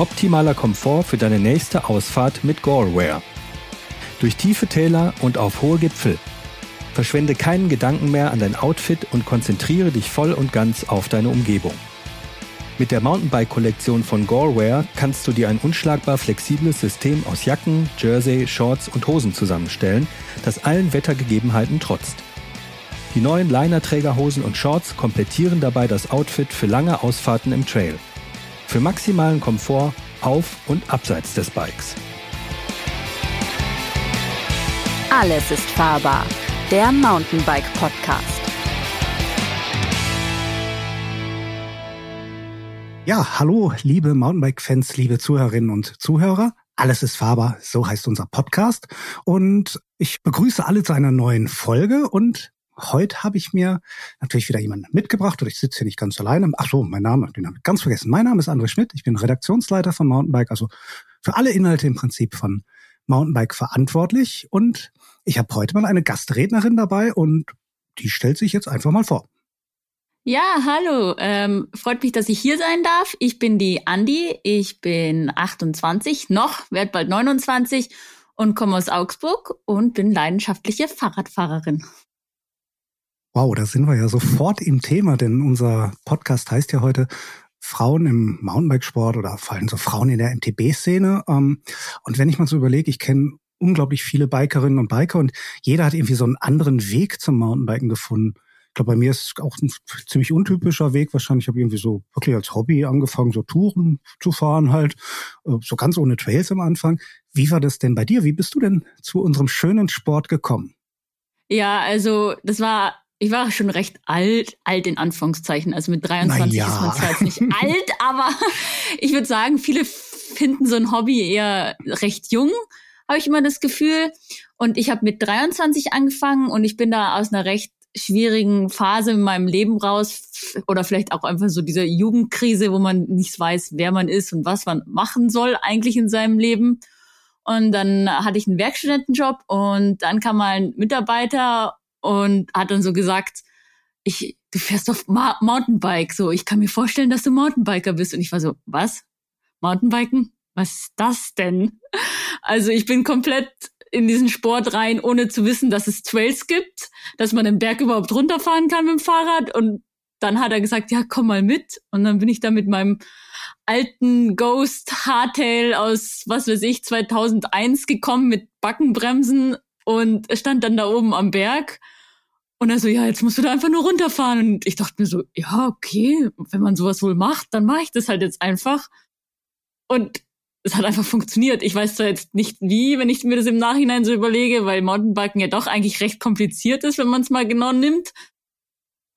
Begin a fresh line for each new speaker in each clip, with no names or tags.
Optimaler Komfort für deine nächste Ausfahrt mit Gorewear. Durch tiefe Täler und auf hohe Gipfel. Verschwende keinen Gedanken mehr an dein Outfit und konzentriere dich voll und ganz auf deine Umgebung. Mit der Mountainbike-Kollektion von Gorewear kannst du dir ein unschlagbar flexibles System aus Jacken, Jersey, Shorts und Hosen zusammenstellen, das allen Wettergegebenheiten trotzt. Die neuen Liner-Trägerhosen und Shorts komplettieren dabei das Outfit für lange Ausfahrten im Trail. Für maximalen Komfort auf und abseits des Bikes.
Alles ist fahrbar. Der Mountainbike Podcast.
Ja, hallo, liebe Mountainbike-Fans, liebe Zuhörerinnen und Zuhörer. Alles ist fahrbar, so heißt unser Podcast. Und ich begrüße alle zu einer neuen Folge. Und heute habe ich mir natürlich wieder jemanden mitgebracht. Und ich sitze hier nicht ganz alleine. Ach so, mein Name, den habe ich ganz vergessen. Mein Name ist André Schmidt. Ich bin Redaktionsleiter von Mountainbike, also für alle Inhalte im Prinzip von Mountainbike verantwortlich. Und ich habe heute mal eine Gastrednerin dabei und die stellt sich jetzt einfach mal vor.
Ja, hallo. Ähm, freut mich, dass ich hier sein darf. Ich bin die Andi. Ich bin 28 noch, werde bald 29 und komme aus Augsburg und bin leidenschaftliche Fahrradfahrerin.
Wow, da sind wir ja sofort im Thema, denn unser Podcast heißt ja heute Frauen im Mountainbikesport oder vor allem so Frauen in der MTB-Szene. Ähm, und wenn ich mal so überlege, ich kenne unglaublich viele Bikerinnen und Biker und jeder hat irgendwie so einen anderen Weg zum Mountainbiken gefunden. Ich glaube, bei mir ist es auch ein ziemlich untypischer Weg. Wahrscheinlich habe ich irgendwie so wirklich als Hobby angefangen, so Touren zu fahren halt, äh, so ganz ohne Trails am Anfang. Wie war das denn bei dir? Wie bist du denn zu unserem schönen Sport gekommen?
Ja, also das war, ich war schon recht alt, alt in Anführungszeichen. Also mit 23 ja. ist man zwar jetzt nicht alt, aber ich würde sagen, viele finden so ein Hobby eher recht jung, habe ich immer das Gefühl. Und ich habe mit 23 angefangen und ich bin da aus einer recht schwierigen Phase in meinem Leben raus oder vielleicht auch einfach so diese Jugendkrise, wo man nicht weiß, wer man ist und was man machen soll eigentlich in seinem Leben. Und dann hatte ich einen Werkstudentenjob und dann kam mal ein Mitarbeiter und hat dann so gesagt, ich, du fährst auf Ma Mountainbike, so, ich kann mir vorstellen, dass du Mountainbiker bist. Und ich war so, was? Mountainbiken? Was ist das denn? Also ich bin komplett in diesen Sport rein, ohne zu wissen, dass es Trails gibt, dass man den Berg überhaupt runterfahren kann mit dem Fahrrad. Und dann hat er gesagt, ja, komm mal mit. Und dann bin ich da mit meinem alten Ghost Hardtail aus, was weiß ich, 2001 gekommen mit Backenbremsen und stand dann da oben am Berg. Und er so, ja, jetzt musst du da einfach nur runterfahren. Und ich dachte mir so, ja, okay, wenn man sowas wohl macht, dann mache ich das halt jetzt einfach. Und es hat einfach funktioniert. Ich weiß zwar jetzt nicht wie, wenn ich mir das im Nachhinein so überlege, weil Mountainbiken ja doch eigentlich recht kompliziert ist, wenn man es mal genau nimmt.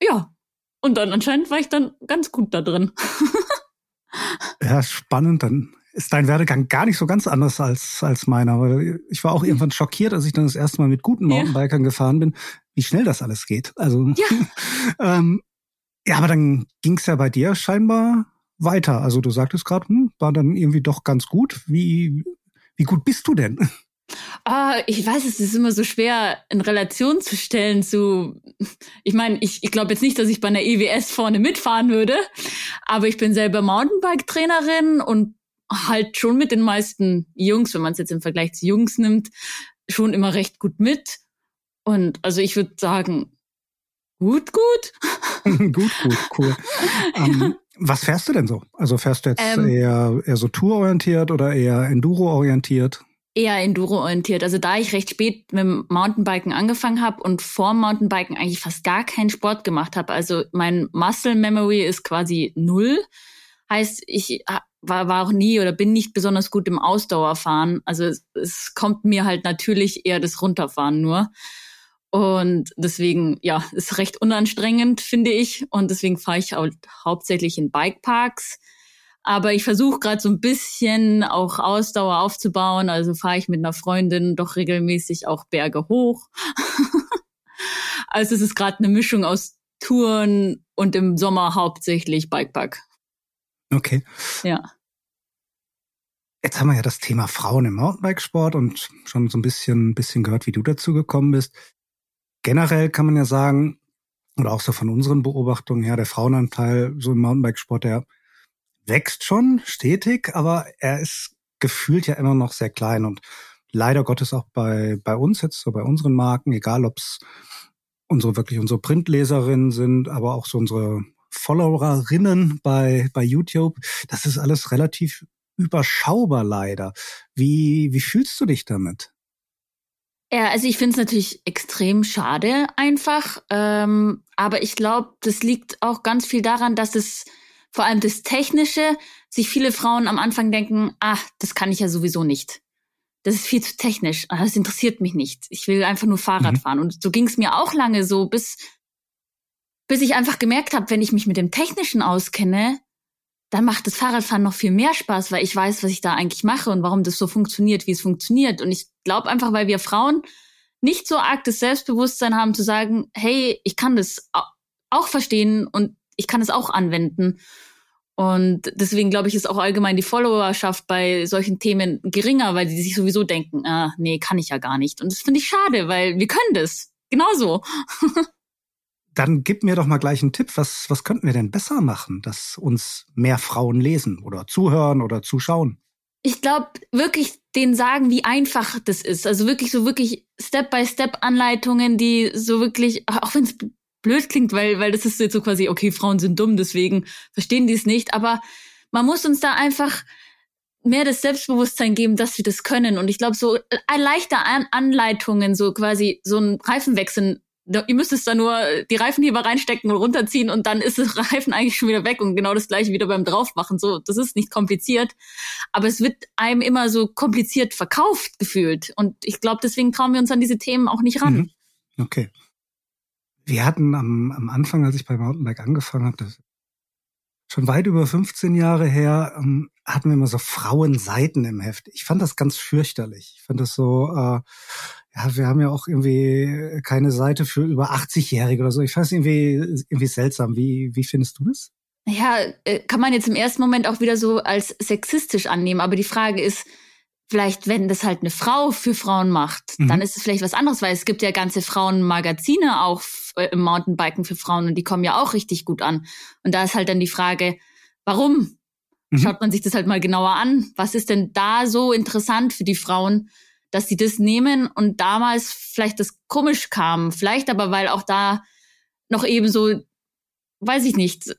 Ja. Und dann anscheinend war ich dann ganz gut da drin.
ja, spannend. Dann ist dein Werdegang gar nicht so ganz anders als, als meiner. Weil ich war auch irgendwann schockiert, als ich dann das erste Mal mit guten Mountainbikern ja. gefahren bin, wie schnell das alles geht. Also ja, ähm, ja aber dann ging es ja bei dir scheinbar weiter? Also du sagtest gerade, hm, war dann irgendwie doch ganz gut. Wie, wie gut bist du denn?
Ah, ich weiß, es ist immer so schwer in Relation zu stellen zu. Ich meine, ich, ich glaube jetzt nicht, dass ich bei einer EWS vorne mitfahren würde, aber ich bin selber Mountainbike-Trainerin und halt schon mit den meisten Jungs, wenn man es jetzt im Vergleich zu Jungs nimmt, schon immer recht gut mit. Und also ich würde sagen, gut, gut.
gut, gut, cool. Ähm, was fährst du denn so? Also fährst du jetzt ähm, eher, eher so tourorientiert oder eher Enduro-orientiert?
Eher Enduro-orientiert. Also da ich recht spät mit dem Mountainbiken angefangen habe und vor Mountainbiken eigentlich fast gar keinen Sport gemacht habe. Also mein Muscle Memory ist quasi null. Heißt, ich war, war auch nie oder bin nicht besonders gut im Ausdauerfahren. Also es, es kommt mir halt natürlich eher das Runterfahren nur. Und deswegen, ja, ist recht unanstrengend, finde ich. Und deswegen fahre ich halt hauptsächlich in Bikeparks. Aber ich versuche gerade so ein bisschen auch Ausdauer aufzubauen. Also fahre ich mit einer Freundin doch regelmäßig auch Berge hoch. also es ist gerade eine Mischung aus Touren und im Sommer hauptsächlich Bikepark.
Okay.
Ja.
Jetzt haben wir ja das Thema Frauen im Mountainbikesport und schon so ein bisschen, bisschen gehört, wie du dazu gekommen bist generell kann man ja sagen, oder auch so von unseren Beobachtungen her, der Frauenanteil so im Mountainbikesport, der wächst schon stetig, aber er ist gefühlt ja immer noch sehr klein und leider Gottes auch bei, bei uns jetzt, so bei unseren Marken, egal ob's unsere wirklich unsere Printleserinnen sind, aber auch so unsere Followerinnen bei, bei YouTube, das ist alles relativ überschaubar leider. Wie, wie fühlst du dich damit?
Ja, also ich finde es natürlich extrem schade einfach. Ähm, aber ich glaube, das liegt auch ganz viel daran, dass es vor allem das Technische sich viele Frauen am Anfang denken, ah, das kann ich ja sowieso nicht. Das ist viel zu technisch. Ah, das interessiert mich nicht. Ich will einfach nur Fahrrad mhm. fahren. Und so ging es mir auch lange so, bis, bis ich einfach gemerkt habe, wenn ich mich mit dem Technischen auskenne, dann macht das Fahrradfahren noch viel mehr Spaß, weil ich weiß, was ich da eigentlich mache und warum das so funktioniert, wie es funktioniert. Und ich glaube einfach, weil wir Frauen nicht so arg das Selbstbewusstsein haben zu sagen, hey, ich kann das auch verstehen und ich kann es auch anwenden. Und deswegen glaube ich, ist auch allgemein die Followerschaft bei solchen Themen geringer, weil die sich sowieso denken, ah, nee, kann ich ja gar nicht. Und das finde ich schade, weil wir können das. Genauso.
Dann gib mir doch mal gleich einen Tipp. Was, was könnten wir denn besser machen, dass uns mehr Frauen lesen oder zuhören oder zuschauen?
Ich glaube, wirklich denen sagen, wie einfach das ist. Also wirklich so wirklich Step-by-Step-Anleitungen, die so wirklich, auch wenn es blöd klingt, weil, weil das ist jetzt so quasi, okay, Frauen sind dumm, deswegen verstehen die es nicht. Aber man muss uns da einfach mehr das Selbstbewusstsein geben, dass wir das können. Und ich glaube, so leichte An Anleitungen, so quasi so ein Reifenwechsel ihr müsst es da nur die Reifenheber reinstecken und runterziehen und dann ist das Reifen eigentlich schon wieder weg und genau das gleiche wieder beim draufmachen. So, das ist nicht kompliziert, aber es wird einem immer so kompliziert verkauft gefühlt und ich glaube, deswegen trauen wir uns an diese Themen auch nicht ran. Mhm.
Okay. Wir hatten am, am Anfang, als ich bei Mountainbike angefangen habe, das schon weit über 15 Jahre her, ähm, hatten wir immer so Frauenseiten im Heft. Ich fand das ganz fürchterlich. Ich fand das so, äh, ja, wir haben ja auch irgendwie keine Seite für über 80-Jährige oder so. Ich fand es irgendwie, irgendwie seltsam. Wie, wie findest du das?
Ja, äh, kann man jetzt im ersten Moment auch wieder so als sexistisch annehmen. Aber die Frage ist, vielleicht, wenn das halt eine Frau für Frauen macht, mhm. dann ist es vielleicht was anderes, weil es gibt ja ganze Frauenmagazine auch äh, im Mountainbiken für Frauen und die kommen ja auch richtig gut an. Und da ist halt dann die Frage, warum? Mhm. Schaut man sich das halt mal genauer an. Was ist denn da so interessant für die Frauen? Dass sie das nehmen und damals vielleicht das komisch kam. Vielleicht aber, weil auch da noch eben so, weiß ich nicht,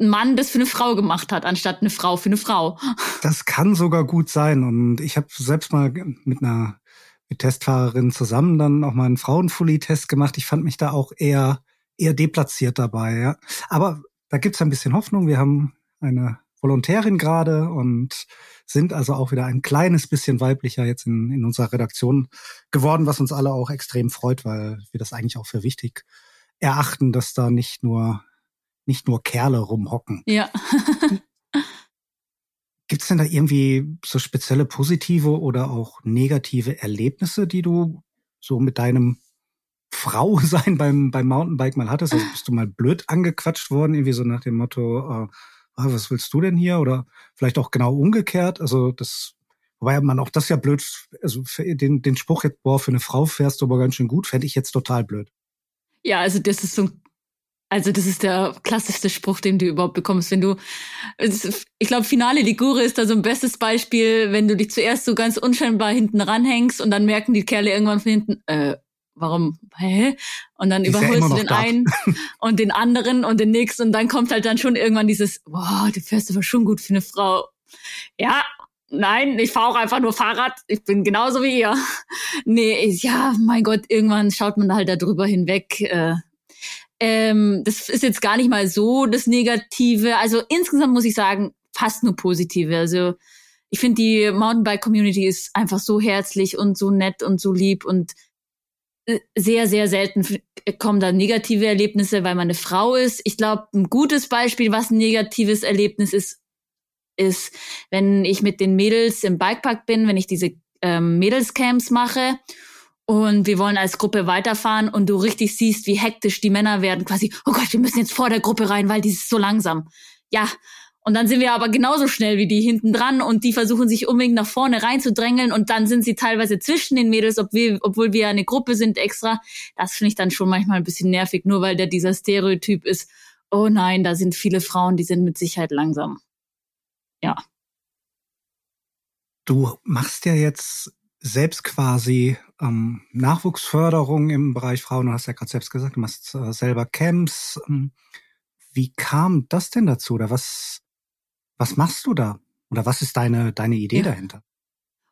ein Mann das für eine Frau gemacht hat, anstatt eine Frau für eine Frau.
Das kann sogar gut sein. Und ich habe selbst mal mit einer mit Testfahrerin zusammen dann auch mal einen Frauenfully-Test gemacht. Ich fand mich da auch eher, eher deplatziert dabei. Ja. Aber da gibt's ein bisschen Hoffnung. Wir haben eine Volontärin gerade und sind also auch wieder ein kleines bisschen weiblicher jetzt in, in unserer Redaktion geworden, was uns alle auch extrem freut, weil wir das eigentlich auch für wichtig erachten, dass da nicht nur nicht nur Kerle rumhocken.
Ja.
Gibt es denn da irgendwie so spezielle positive oder auch negative Erlebnisse, die du so mit deinem Frau sein beim, beim Mountainbike mal hattest? Also bist du mal blöd angequatscht worden, irgendwie so nach dem Motto, äh, ah, was willst du denn hier? Oder vielleicht auch genau umgekehrt. Also das, wobei man auch das ja blöd, also den, den Spruch jetzt, boah, für eine Frau fährst du aber ganz schön gut, fände ich jetzt total blöd.
Ja, also das ist so also das ist der klassischste Spruch, den du überhaupt bekommst, wenn du, ich glaube, Finale Ligure ist da so ein bestes Beispiel, wenn du dich zuerst so ganz unscheinbar hinten ranhängst und dann merken die Kerle irgendwann von hinten, äh, warum, hä? Und dann überholst ja du den da. einen und den anderen und den nächsten und dann kommt halt dann schon irgendwann dieses, boah, du fährst aber schon gut für eine Frau. Ja, nein, ich fahre auch einfach nur Fahrrad, ich bin genauso wie ihr. Nee, ja, mein Gott, irgendwann schaut man halt da drüber hinweg. Äh, ähm, das ist jetzt gar nicht mal so das Negative. Also insgesamt muss ich sagen, fast nur Positive. Also ich finde, die Mountainbike-Community ist einfach so herzlich und so nett und so lieb und sehr, sehr selten kommen da negative Erlebnisse, weil man eine Frau ist. Ich glaube, ein gutes Beispiel, was ein negatives Erlebnis ist, ist, wenn ich mit den Mädels im Bikepark bin, wenn ich diese ähm, Mädelscamps mache und wir wollen als Gruppe weiterfahren und du richtig siehst, wie hektisch die Männer werden, quasi, oh Gott, wir müssen jetzt vor der Gruppe rein, weil die ist so langsam. Ja, und dann sind wir aber genauso schnell wie die hinten dran und die versuchen sich unbedingt nach vorne reinzudrängeln und dann sind sie teilweise zwischen den Mädels, obwohl, obwohl wir eine Gruppe sind extra. Das finde ich dann schon manchmal ein bisschen nervig, nur weil der dieser Stereotyp ist. oh nein, da sind viele Frauen, die sind mit Sicherheit langsam. Ja.
Du machst ja jetzt selbst quasi ähm, Nachwuchsförderung im Bereich Frauen. Du hast ja gerade selbst gesagt, du machst äh, selber Camps. Ähm, wie kam das denn dazu? Oder was, was machst du da? Oder was ist deine, deine Idee ja. dahinter?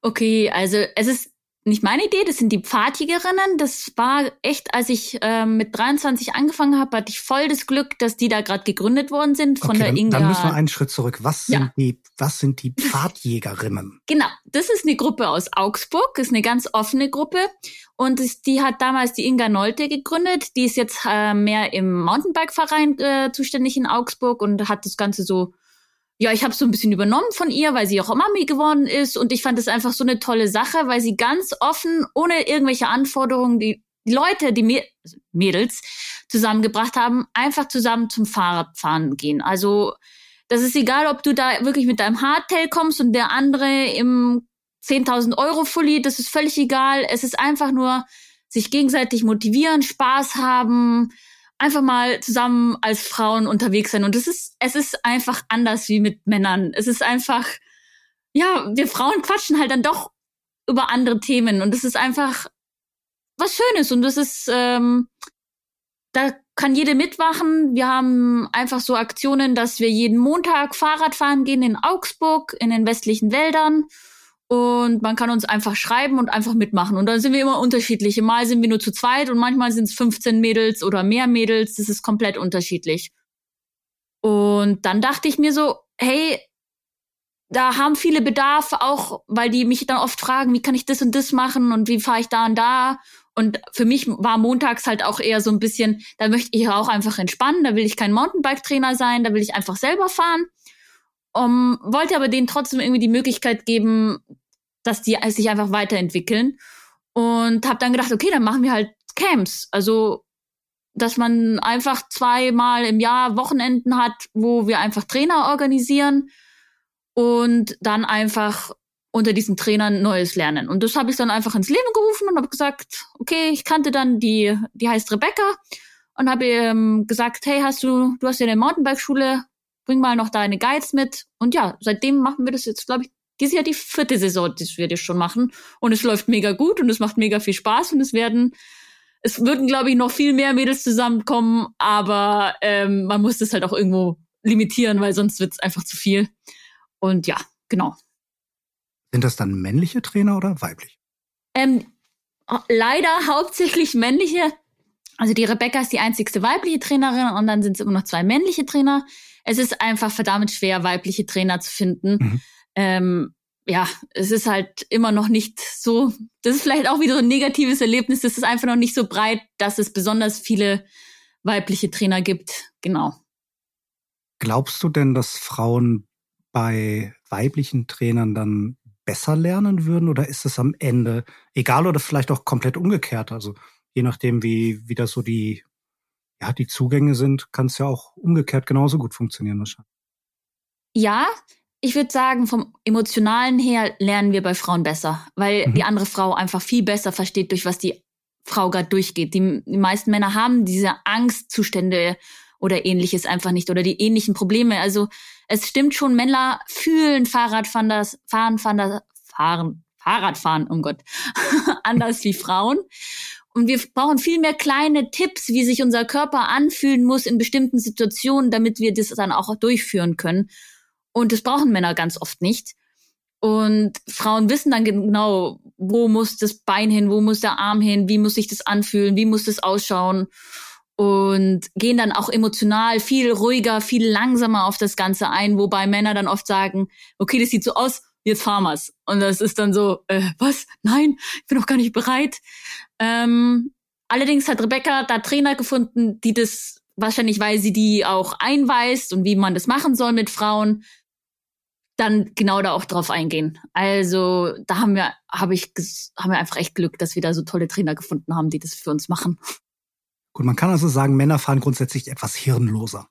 Okay, also es ist nicht meine Idee, das sind die Pfadjägerinnen. Das war echt, als ich ähm, mit 23 angefangen habe, hatte ich voll das Glück, dass die da gerade gegründet worden sind von
okay,
der
dann,
Inga.
Dann müssen wir einen Schritt zurück. Was sind ja. die, was sind die Pfadjägerinnen?
genau, das ist eine Gruppe aus Augsburg, das ist eine ganz offene Gruppe. Und das, die hat damals die Inga Nolte gegründet. Die ist jetzt äh, mehr im Mountainbike-Verein äh, zuständig in Augsburg und hat das Ganze so ja, ich habe so ein bisschen übernommen von ihr, weil sie auch Mami geworden ist und ich fand es einfach so eine tolle Sache, weil sie ganz offen, ohne irgendwelche Anforderungen, die, Leute, die also Mädels zusammengebracht haben, einfach zusammen zum Fahrradfahren gehen. Also das ist egal, ob du da wirklich mit deinem Hardtail kommst und der andere im 10.000 Euro Fully, das ist völlig egal. Es ist einfach nur sich gegenseitig motivieren, Spaß haben, einfach mal zusammen als Frauen unterwegs sein. Und es ist, es ist einfach anders wie mit Männern. Es ist einfach, ja, wir Frauen quatschen halt dann doch über andere Themen. Und es ist einfach was Schönes. Und das ist, ähm, da kann jede mitmachen. Wir haben einfach so Aktionen, dass wir jeden Montag Fahrrad fahren gehen in Augsburg, in den westlichen Wäldern. Und man kann uns einfach schreiben und einfach mitmachen. Und dann sind wir immer unterschiedlich. Mal sind wir nur zu zweit und manchmal sind es 15 Mädels oder mehr Mädels. Das ist komplett unterschiedlich. Und dann dachte ich mir so, hey, da haben viele Bedarf, auch weil die mich dann oft fragen, wie kann ich das und das machen und wie fahre ich da und da. Und für mich war montags halt auch eher so ein bisschen, da möchte ich auch einfach entspannen, da will ich kein Mountainbike-Trainer sein, da will ich einfach selber fahren um, wollte aber denen trotzdem irgendwie die Möglichkeit geben, dass die sich einfach weiterentwickeln. Und habe dann gedacht, okay, dann machen wir halt Camps. Also, dass man einfach zweimal im Jahr Wochenenden hat, wo wir einfach Trainer organisieren und dann einfach unter diesen Trainern Neues lernen. Und das habe ich dann einfach ins Leben gerufen und habe gesagt, okay, ich kannte dann die, die heißt Rebecca und habe ähm, gesagt, hey, hast du, du hast ja eine Mountainbike-Schule, bring mal noch deine Guides mit. Und ja, seitdem machen wir das jetzt, glaube ich, dieses Jahr die vierte Saison, das wir das schon machen. Und es läuft mega gut und es macht mega viel Spaß und es werden, es würden, glaube ich, noch viel mehr Mädels zusammenkommen, aber ähm, man muss das halt auch irgendwo limitieren, weil sonst wird es einfach zu viel. Und ja, genau.
Sind das dann männliche Trainer oder weiblich?
Ähm, leider hauptsächlich männliche. Also die Rebecca ist die einzigste weibliche Trainerin und dann sind es immer noch zwei männliche Trainer es ist einfach verdammt schwer, weibliche Trainer zu finden. Mhm. Ähm, ja, es ist halt immer noch nicht so, das ist vielleicht auch wieder so ein negatives Erlebnis, es ist einfach noch nicht so breit, dass es besonders viele weibliche Trainer gibt. Genau.
Glaubst du denn, dass Frauen bei weiblichen Trainern dann besser lernen würden oder ist es am Ende egal oder vielleicht auch komplett umgekehrt? Also je nachdem, wie, wie das so die ja, die Zugänge sind, kann es ja auch umgekehrt genauso gut funktionieren wahrscheinlich.
Ja, ich würde sagen, vom Emotionalen her lernen wir bei Frauen besser, weil mhm. die andere Frau einfach viel besser versteht, durch was die Frau gerade durchgeht. Die, die meisten Männer haben diese Angstzustände oder ähnliches einfach nicht oder die ähnlichen Probleme. Also es stimmt schon, Männer fühlen Fahrradfahren, das, fahren, fahren, das, fahren, Fahrradfahren, um Gott, anders wie Frauen. Und wir brauchen viel mehr kleine Tipps, wie sich unser Körper anfühlen muss in bestimmten Situationen, damit wir das dann auch durchführen können. Und das brauchen Männer ganz oft nicht. Und Frauen wissen dann genau, wo muss das Bein hin, wo muss der Arm hin, wie muss sich das anfühlen, wie muss das ausschauen. Und gehen dann auch emotional viel ruhiger, viel langsamer auf das Ganze ein, wobei Männer dann oft sagen, okay, das sieht so aus, jetzt fahren wir's. Und das ist dann so, äh, was? Nein, ich bin noch gar nicht bereit. Ähm, allerdings hat Rebecca da Trainer gefunden, die das wahrscheinlich, weil sie die auch einweist und wie man das machen soll mit Frauen, dann genau da auch drauf eingehen. Also da haben wir, habe ich, haben wir einfach echt Glück, dass wir da so tolle Trainer gefunden haben, die das für uns machen.
Gut, man kann also sagen, Männer fahren grundsätzlich etwas hirnloser.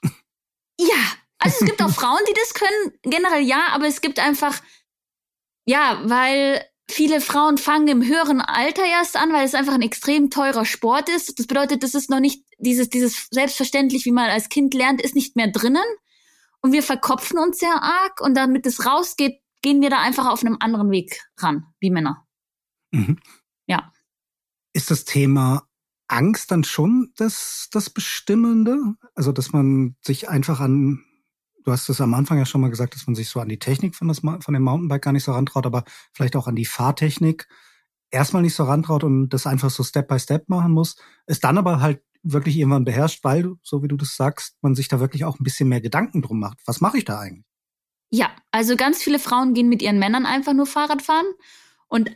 Ja, also es gibt auch Frauen, die das können, generell ja, aber es gibt einfach ja, weil viele Frauen fangen im höheren Alter erst an, weil es einfach ein extrem teurer Sport ist. Das bedeutet, das ist noch nicht dieses, dieses selbstverständlich, wie man als Kind lernt, ist nicht mehr drinnen. Und wir verkopfen uns sehr arg. Und damit es rausgeht, gehen wir da einfach auf einem anderen Weg ran, wie Männer. Mhm. Ja.
Ist das Thema Angst dann schon das, das Bestimmende? Also, dass man sich einfach an, du hast es am Anfang ja schon mal gesagt, dass man sich so an die Technik von, das, von dem Mountainbike gar nicht so rantraut, aber vielleicht auch an die Fahrtechnik erstmal nicht so rantraut und das einfach so Step by Step machen muss, es dann aber halt wirklich irgendwann beherrscht, weil, so wie du das sagst, man sich da wirklich auch ein bisschen mehr Gedanken drum macht. Was mache ich da eigentlich?
Ja, also ganz viele Frauen gehen mit ihren Männern einfach nur Fahrrad fahren und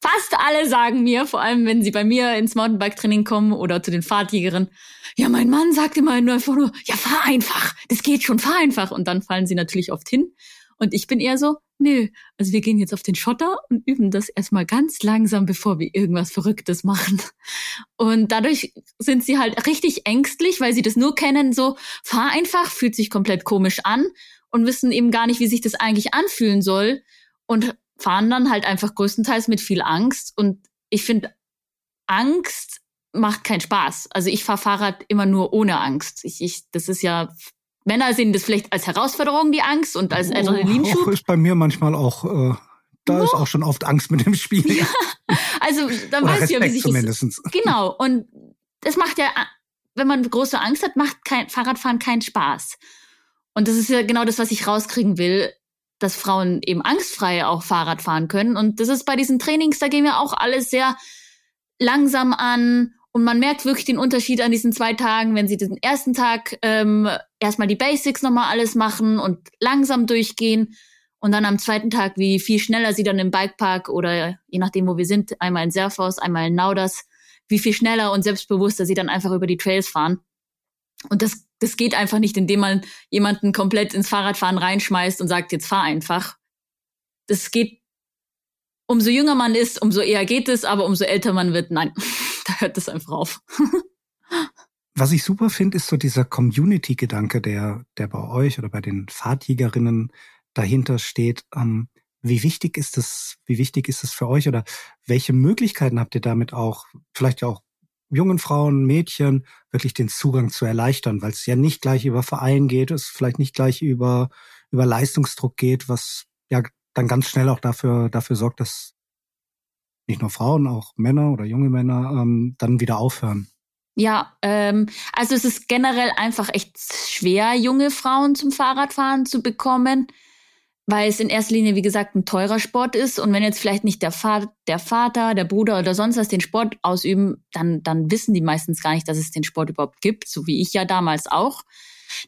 fast alle sagen mir, vor allem wenn sie bei mir ins Mountainbike-Training kommen oder zu den Fahrtjägerinnen, ja, mein Mann sagt immer nur einfach nur, ja, fahr einfach, das geht schon, fahr einfach. Und dann fallen sie natürlich oft hin. Und ich bin eher so, nö, also wir gehen jetzt auf den Schotter und üben das erstmal ganz langsam, bevor wir irgendwas Verrücktes machen. Und dadurch sind sie halt richtig ängstlich, weil sie das nur kennen, so, fahr einfach, fühlt sich komplett komisch an und wissen eben gar nicht, wie sich das eigentlich anfühlen soll. Und fahren dann halt einfach größtenteils mit viel Angst. Und ich finde, Angst macht keinen Spaß. Also ich fahre Fahrrad immer nur ohne Angst. Ich, ich, das ist ja, Männer sehen das vielleicht als Herausforderung, die Angst und als Adrenalinschub.
Oh, ist bei mir manchmal auch, äh, da oh. ist auch schon oft Angst mit dem Spiel. Ja.
Also dann Oder weißt du ja, wie sich
zumindest.
das. Genau. Und das macht ja, wenn man große Angst hat, macht kein Fahrradfahren keinen Spaß. Und das ist ja genau das, was ich rauskriegen will dass Frauen eben angstfrei auch Fahrrad fahren können. Und das ist bei diesen Trainings, da gehen wir auch alles sehr langsam an. Und man merkt wirklich den Unterschied an diesen zwei Tagen, wenn sie den ersten Tag ähm, erstmal die Basics nochmal alles machen und langsam durchgehen. Und dann am zweiten Tag, wie viel schneller sie dann im Bikepark oder je nachdem, wo wir sind, einmal in Serfaus, einmal in Nauders, wie viel schneller und selbstbewusster sie dann einfach über die Trails fahren. Und das das geht einfach nicht, indem man jemanden komplett ins Fahrradfahren reinschmeißt und sagt, jetzt fahr einfach. Das geht, umso jünger man ist, umso eher geht es, aber umso älter man wird, nein, da hört es einfach auf.
Was ich super finde, ist so dieser Community-Gedanke, der, der bei euch oder bei den Fahrtjägerinnen dahinter steht. Ähm, wie wichtig ist es, wie wichtig ist es für euch oder welche Möglichkeiten habt ihr damit auch, vielleicht auch jungen Frauen, Mädchen wirklich den Zugang zu erleichtern, weil es ja nicht gleich über Verein geht, es vielleicht nicht gleich über, über Leistungsdruck geht, was ja dann ganz schnell auch dafür, dafür sorgt, dass nicht nur Frauen, auch Männer oder junge Männer ähm, dann wieder aufhören.
Ja, ähm, also es ist generell einfach echt schwer, junge Frauen zum Fahrradfahren zu bekommen weil es in erster Linie, wie gesagt, ein teurer Sport ist. Und wenn jetzt vielleicht nicht der, Vater, der Vater, der Bruder oder sonst was den Sport ausüben, dann, dann wissen die meistens gar nicht, dass es den Sport überhaupt gibt, so wie ich ja damals auch.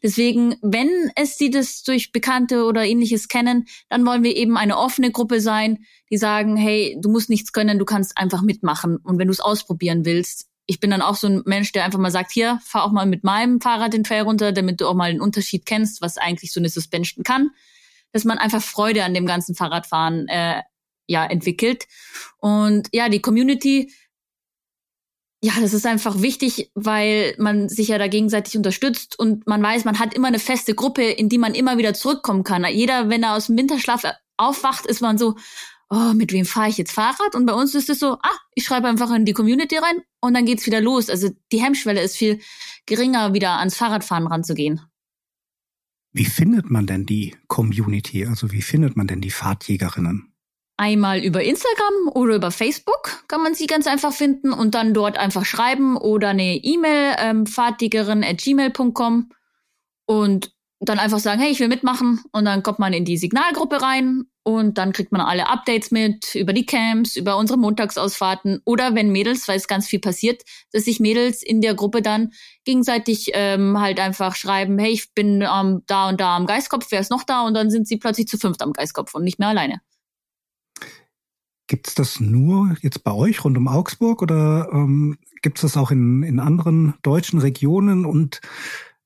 Deswegen, wenn es die das durch Bekannte oder ähnliches kennen, dann wollen wir eben eine offene Gruppe sein, die sagen, hey, du musst nichts können, du kannst einfach mitmachen. Und wenn du es ausprobieren willst, ich bin dann auch so ein Mensch, der einfach mal sagt, hier, fahr auch mal mit meinem Fahrrad den Trail runter, damit du auch mal den Unterschied kennst, was eigentlich so eine Suspension kann dass man einfach Freude an dem ganzen Fahrradfahren äh, ja entwickelt. Und ja, die Community, ja, das ist einfach wichtig, weil man sich ja da gegenseitig unterstützt und man weiß, man hat immer eine feste Gruppe, in die man immer wieder zurückkommen kann. Jeder, wenn er aus dem Winterschlaf aufwacht, ist man so, oh, mit wem fahre ich jetzt Fahrrad? Und bei uns ist es so, ah, ich schreibe einfach in die Community rein und dann geht's wieder los. Also die Hemmschwelle ist viel geringer, wieder ans Fahrradfahren ranzugehen.
Wie findet man denn die Community? Also wie findet man denn die Fahrtjägerinnen?
Einmal über Instagram oder über Facebook kann man sie ganz einfach finden und dann dort einfach schreiben oder eine E-Mail ähm, fahrtjägerin@gmail.com und dann einfach sagen, hey, ich will mitmachen und dann kommt man in die Signalgruppe rein und dann kriegt man alle Updates mit über die Camps, über unsere Montagsausfahrten oder wenn Mädels, weil es ganz viel passiert, dass sich Mädels in der Gruppe dann gegenseitig ähm, halt einfach schreiben, hey, ich bin ähm, da und da am Geistkopf, wer ist noch da? Und dann sind sie plötzlich zu fünft am Geistkopf und nicht mehr alleine.
Gibt's das nur jetzt bei euch rund um Augsburg oder ähm, gibt's das auch in, in anderen deutschen Regionen? Und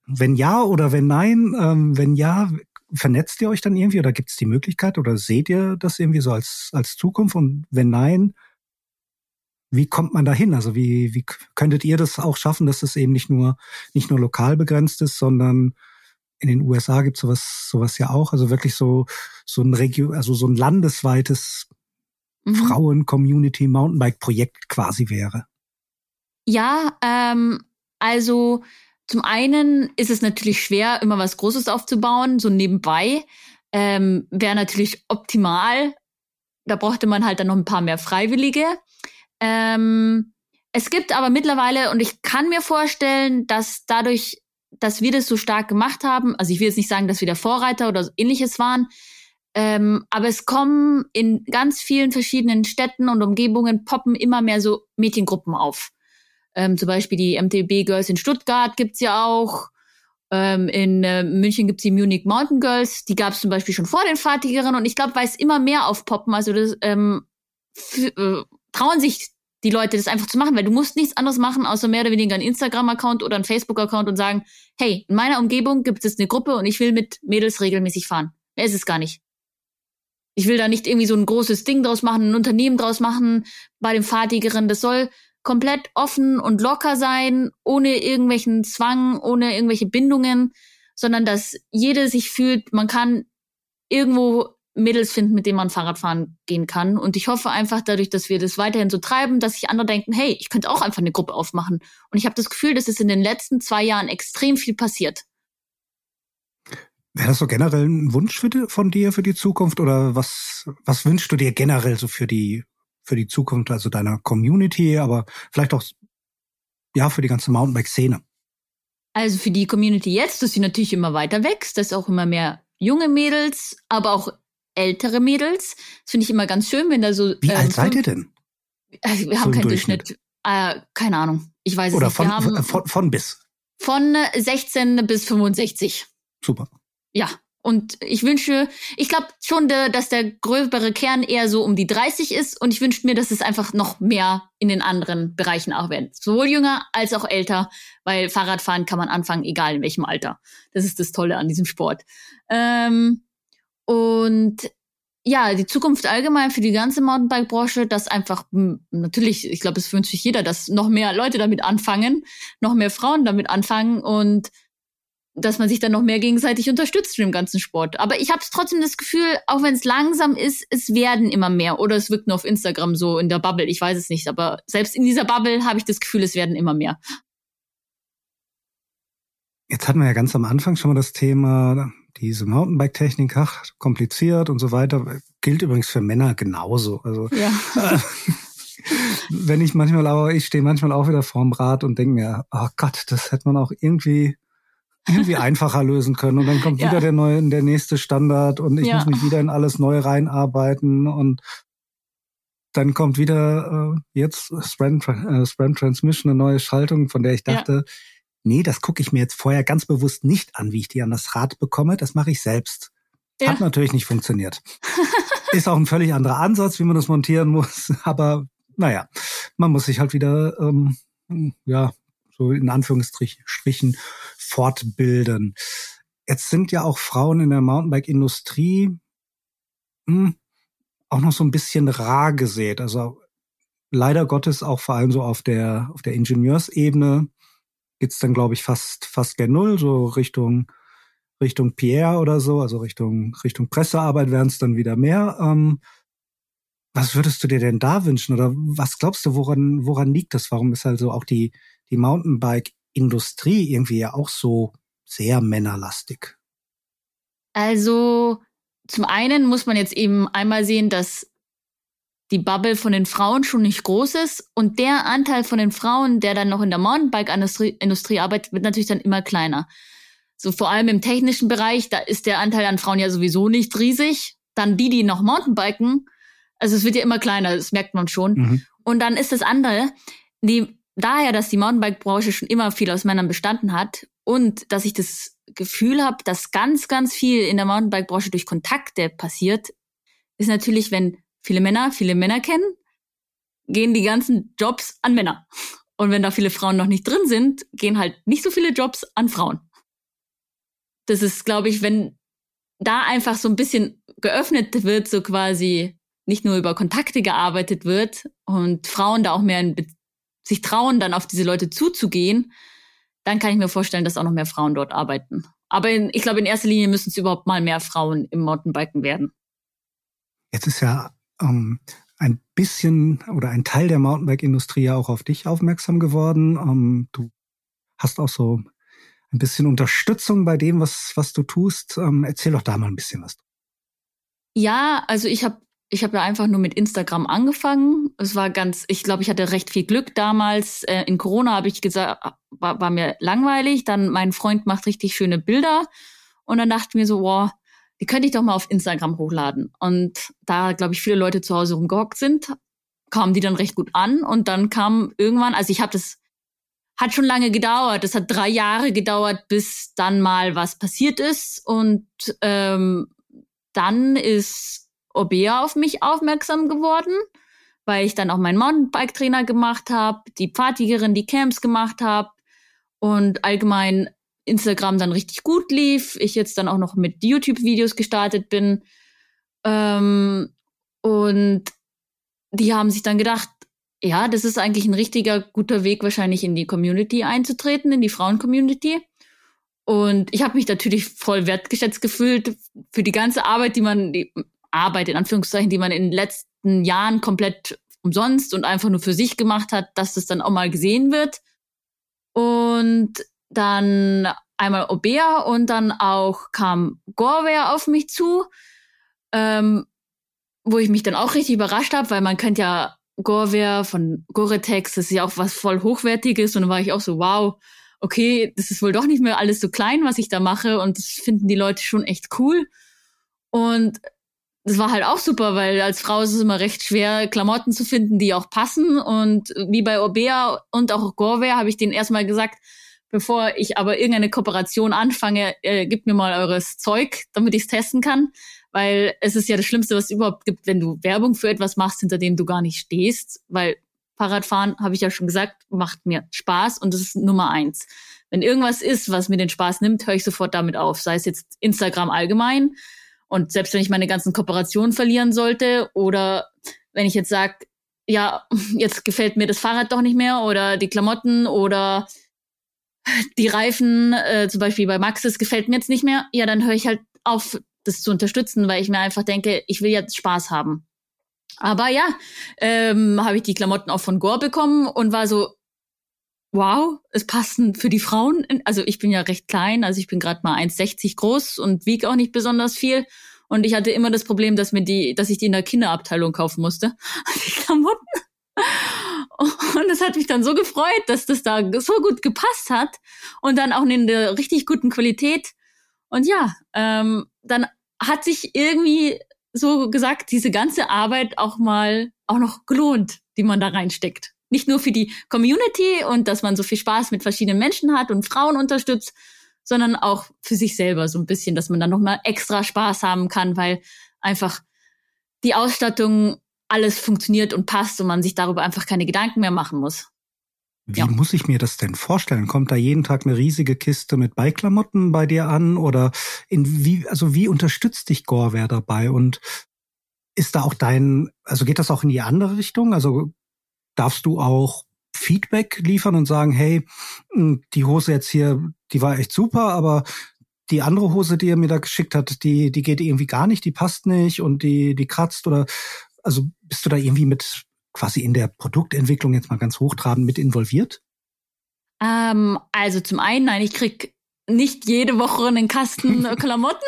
wenn ja oder wenn nein, ähm, wenn ja, vernetzt ihr euch dann irgendwie oder gibt es die Möglichkeit oder seht ihr das irgendwie so als, als Zukunft? Und wenn nein, wie kommt man da hin? Also wie, wie könntet ihr das auch schaffen, dass es eben nicht nur, nicht nur lokal begrenzt ist, sondern in den USA gibt es sowas, sowas ja auch. Also wirklich so, so ein Regio, also so ein landesweites mhm. Frauen-Community-Mountainbike-Projekt quasi wäre.
Ja, ähm, Also zum einen ist es natürlich schwer, immer was Großes aufzubauen, so nebenbei. Ähm, Wäre natürlich optimal. Da bräuchte man halt dann noch ein paar mehr Freiwillige. Ähm, es gibt aber mittlerweile, und ich kann mir vorstellen, dass dadurch, dass wir das so stark gemacht haben, also ich will jetzt nicht sagen, dass wir der Vorreiter oder ähnliches waren, ähm, aber es kommen in ganz vielen verschiedenen Städten und Umgebungen poppen immer mehr so Mädchengruppen auf. Ähm, zum Beispiel die MTB Girls in Stuttgart gibt's ja auch. Ähm, in äh, München gibt's die Munich Mountain Girls. Die gab's zum Beispiel schon vor den Fahrtigeren. Und ich glaube, weil es immer mehr aufpoppen, also das ähm, äh, trauen sich die Leute das einfach zu machen, weil du musst nichts anderes machen, außer mehr oder weniger einen Instagram-Account oder einen Facebook-Account und sagen, hey, in meiner Umgebung gibt es eine Gruppe und ich will mit Mädels regelmäßig fahren. Mehr ist es gar nicht. Ich will da nicht irgendwie so ein großes Ding draus machen, ein Unternehmen draus machen bei den Fahrtigeren. Das soll komplett offen und locker sein, ohne irgendwelchen Zwang, ohne irgendwelche Bindungen, sondern dass jede sich fühlt, man kann irgendwo Mädels finden, mit denen man Fahrrad fahren gehen kann. Und ich hoffe einfach dadurch, dass wir das weiterhin so treiben, dass sich andere denken, hey, ich könnte auch einfach eine Gruppe aufmachen. Und ich habe das Gefühl, dass es in den letzten zwei Jahren extrem viel passiert.
Wäre das so generell ein Wunsch die, von dir für die Zukunft oder was, was wünschst du dir generell so für die, für die Zukunft, also deiner Community, aber vielleicht auch, ja, für die ganze Mountainbike-Szene?
Also für die Community jetzt, dass sie natürlich immer weiter wächst, dass auch immer mehr junge Mädels, aber auch ältere Mädels. Das finde ich immer ganz schön, wenn da so.
Wie ähm, alt seid ihr denn?
Also wir so haben keinen Durchschnitt. Äh, keine Ahnung. Ich weiß
Oder
es
nicht.
Oder
von, von, von bis.
Von 16 bis 65.
Super.
Ja. Und ich wünsche, ich glaube schon, dass der gröbere Kern eher so um die 30 ist. Und ich wünsche mir, dass es einfach noch mehr in den anderen Bereichen auch werden. Sowohl jünger als auch älter, weil Fahrradfahren kann man anfangen, egal in welchem Alter. Das ist das Tolle an diesem Sport. Ähm, und ja, die Zukunft allgemein für die ganze Mountainbike-Branche, dass einfach, natürlich, ich glaube, es wünscht sich jeder, dass noch mehr Leute damit anfangen, noch mehr Frauen damit anfangen und dass man sich dann noch mehr gegenseitig unterstützt im ganzen Sport. Aber ich habe trotzdem das Gefühl, auch wenn es langsam ist, es werden immer mehr. Oder es wirkt nur auf Instagram so in der Bubble, ich weiß es nicht. Aber selbst in dieser Bubble habe ich das Gefühl, es werden immer mehr.
Jetzt hatten wir ja ganz am Anfang schon mal das Thema diese Mountainbike-Technik, ach, kompliziert und so weiter, gilt übrigens für Männer genauso. Also ja. äh, wenn ich manchmal auch, ich stehe manchmal auch wieder vorm Rad und denke mir, oh Gott, das hätte man auch irgendwie irgendwie einfacher lösen können. Und dann kommt ja. wieder der neue, der nächste Standard und ich ja. muss mich wieder in alles neu reinarbeiten und dann kommt wieder äh, jetzt Spam, äh, Spam Transmission, eine neue Schaltung, von der ich dachte, ja nee, das gucke ich mir jetzt vorher ganz bewusst nicht an, wie ich die an das Rad bekomme. Das mache ich selbst. Hat natürlich nicht funktioniert. Ist auch ein völlig anderer Ansatz, wie man das montieren muss. Aber naja, man muss sich halt wieder, ähm, ja, so in Anführungsstrichen fortbilden. Jetzt sind ja auch Frauen in der Mountainbike-Industrie hm, auch noch so ein bisschen rar gesät. Also leider Gottes auch vor allem so auf der, auf der Ingenieursebene geht's dann, glaube ich, fast, fast gen Null, so Richtung, Richtung Pierre oder so, also Richtung, Richtung Pressearbeit wären es dann wieder mehr. Ähm, was würdest du dir denn da wünschen? Oder was glaubst du, woran, woran liegt das? Warum ist also auch die, die Mountainbike-Industrie irgendwie ja auch so sehr männerlastig?
Also, zum einen muss man jetzt eben einmal sehen, dass die Bubble von den Frauen schon nicht groß ist und der Anteil von den Frauen, der dann noch in der Mountainbike-Industrie arbeitet, wird natürlich dann immer kleiner. So vor allem im technischen Bereich, da ist der Anteil an Frauen ja sowieso nicht riesig. Dann die, die noch Mountainbiken, also es wird ja immer kleiner, das merkt man schon. Mhm. Und dann ist das andere, die, daher, dass die Mountainbike-Branche schon immer viel aus Männern bestanden hat und dass ich das Gefühl habe, dass ganz, ganz viel in der Mountainbike-Branche durch Kontakte passiert, ist natürlich, wenn viele Männer viele Männer kennen, gehen die ganzen Jobs an Männer. Und wenn da viele Frauen noch nicht drin sind, gehen halt nicht so viele Jobs an Frauen. Das ist, glaube ich, wenn da einfach so ein bisschen geöffnet wird, so quasi nicht nur über Kontakte gearbeitet wird und Frauen da auch mehr in, sich trauen, dann auf diese Leute zuzugehen, dann kann ich mir vorstellen, dass auch noch mehr Frauen dort arbeiten. Aber in, ich glaube, in erster Linie müssen es überhaupt mal mehr Frauen im Mountainbiken werden.
Jetzt ist ja ähm, ein bisschen oder ein Teil der Mountainbike-Industrie ja auch auf dich aufmerksam geworden. Ähm, du hast auch so ein bisschen Unterstützung bei dem, was, was du tust. Ähm, erzähl doch da mal ein bisschen was.
Ja, also ich habe ich habe ja einfach nur mit Instagram angefangen. Es war ganz, ich glaube, ich hatte recht viel Glück damals. Äh, in Corona habe ich gesagt, war, war mir langweilig. Dann mein Freund macht richtig schöne Bilder. Und dann dachte ich mir so, wow, die könnte ich doch mal auf Instagram hochladen. Und da, glaube ich, viele Leute zu Hause rumgehockt sind, kamen die dann recht gut an. Und dann kam irgendwann, also ich habe das, hat schon lange gedauert. Das hat drei Jahre gedauert, bis dann mal was passiert ist. Und ähm, dann ist Obea auf mich aufmerksam geworden, weil ich dann auch meinen Mountainbike-Trainer gemacht habe, die Pfadjägerin, die Camps gemacht habe und allgemein Instagram dann richtig gut lief. Ich jetzt dann auch noch mit YouTube-Videos gestartet bin. Ähm, und die haben sich dann gedacht, ja, das ist eigentlich ein richtiger guter Weg, wahrscheinlich in die Community einzutreten, in die Frauen-Community. Und ich habe mich natürlich voll wertgeschätzt gefühlt für die ganze Arbeit, die man, Arbeit in Anführungszeichen, die man in den letzten Jahren komplett umsonst und einfach nur für sich gemacht hat, dass das dann auch mal gesehen wird. Und dann einmal Obea und dann auch kam Goreware auf mich zu, ähm, wo ich mich dann auch richtig überrascht habe, weil man kennt ja Goreware von Goretex, das ist ja auch was voll Hochwertiges und dann war ich auch so, wow, okay, das ist wohl doch nicht mehr alles so klein, was ich da mache und das finden die Leute schon echt cool. Und das war halt auch super, weil als Frau ist es immer recht schwer, Klamotten zu finden, die auch passen. Und wie bei Orbea und auch Gorwear habe ich denen erstmal gesagt, bevor ich aber irgendeine Kooperation anfange, äh, gebt mir mal eures Zeug, damit ich es testen kann. Weil es ist ja das Schlimmste, was es überhaupt gibt, wenn du Werbung für etwas machst, hinter dem du gar nicht stehst. Weil Fahrradfahren, habe ich ja schon gesagt, macht mir Spaß und das ist Nummer eins. Wenn irgendwas ist, was mir den Spaß nimmt, höre ich sofort damit auf. Sei es jetzt Instagram allgemein, und selbst wenn ich meine ganzen Kooperationen verlieren sollte oder wenn ich jetzt sage, ja, jetzt gefällt mir das Fahrrad doch nicht mehr oder die Klamotten oder die Reifen, äh, zum Beispiel bei Maxis, gefällt mir jetzt nicht mehr, ja, dann höre ich halt auf, das zu unterstützen, weil ich mir einfach denke, ich will jetzt Spaß haben. Aber ja, ähm, habe ich die Klamotten auch von Gore bekommen und war so, wow, es passen für die Frauen. Also ich bin ja recht klein, also ich bin gerade mal 1,60 groß und wiege auch nicht besonders viel. Und ich hatte immer das Problem, dass mir die, dass ich die in der Kinderabteilung kaufen musste. Die Klamotten. Und es hat mich dann so gefreut, dass das da so gut gepasst hat und dann auch in der richtig guten Qualität. Und ja, ähm, dann hat sich irgendwie so gesagt, diese ganze Arbeit auch mal auch noch gelohnt, die man da reinsteckt. Nicht nur für die Community und dass man so viel Spaß mit verschiedenen Menschen hat und Frauen unterstützt, sondern auch für sich selber so ein bisschen, dass man dann nochmal extra Spaß haben kann, weil einfach die Ausstattung alles funktioniert und passt und man sich darüber einfach keine Gedanken mehr machen muss.
Wie ja. muss ich mir das denn vorstellen? Kommt da jeden Tag eine riesige Kiste mit Beiklamotten bei dir an oder in wie, also wie unterstützt dich Gorwehr dabei und ist da auch dein, also geht das auch in die andere Richtung? Also darfst du auch Feedback liefern und sagen, hey, hm, die Hose jetzt hier, die war echt super, aber die andere Hose, die er mir da geschickt hat, die, die geht irgendwie gar nicht, die passt nicht und die, die kratzt oder, also bist du da irgendwie mit quasi in der Produktentwicklung jetzt mal ganz hochtrabend mit involviert?
Ähm, also zum einen, nein, ich krieg nicht jede Woche einen Kasten Klamotten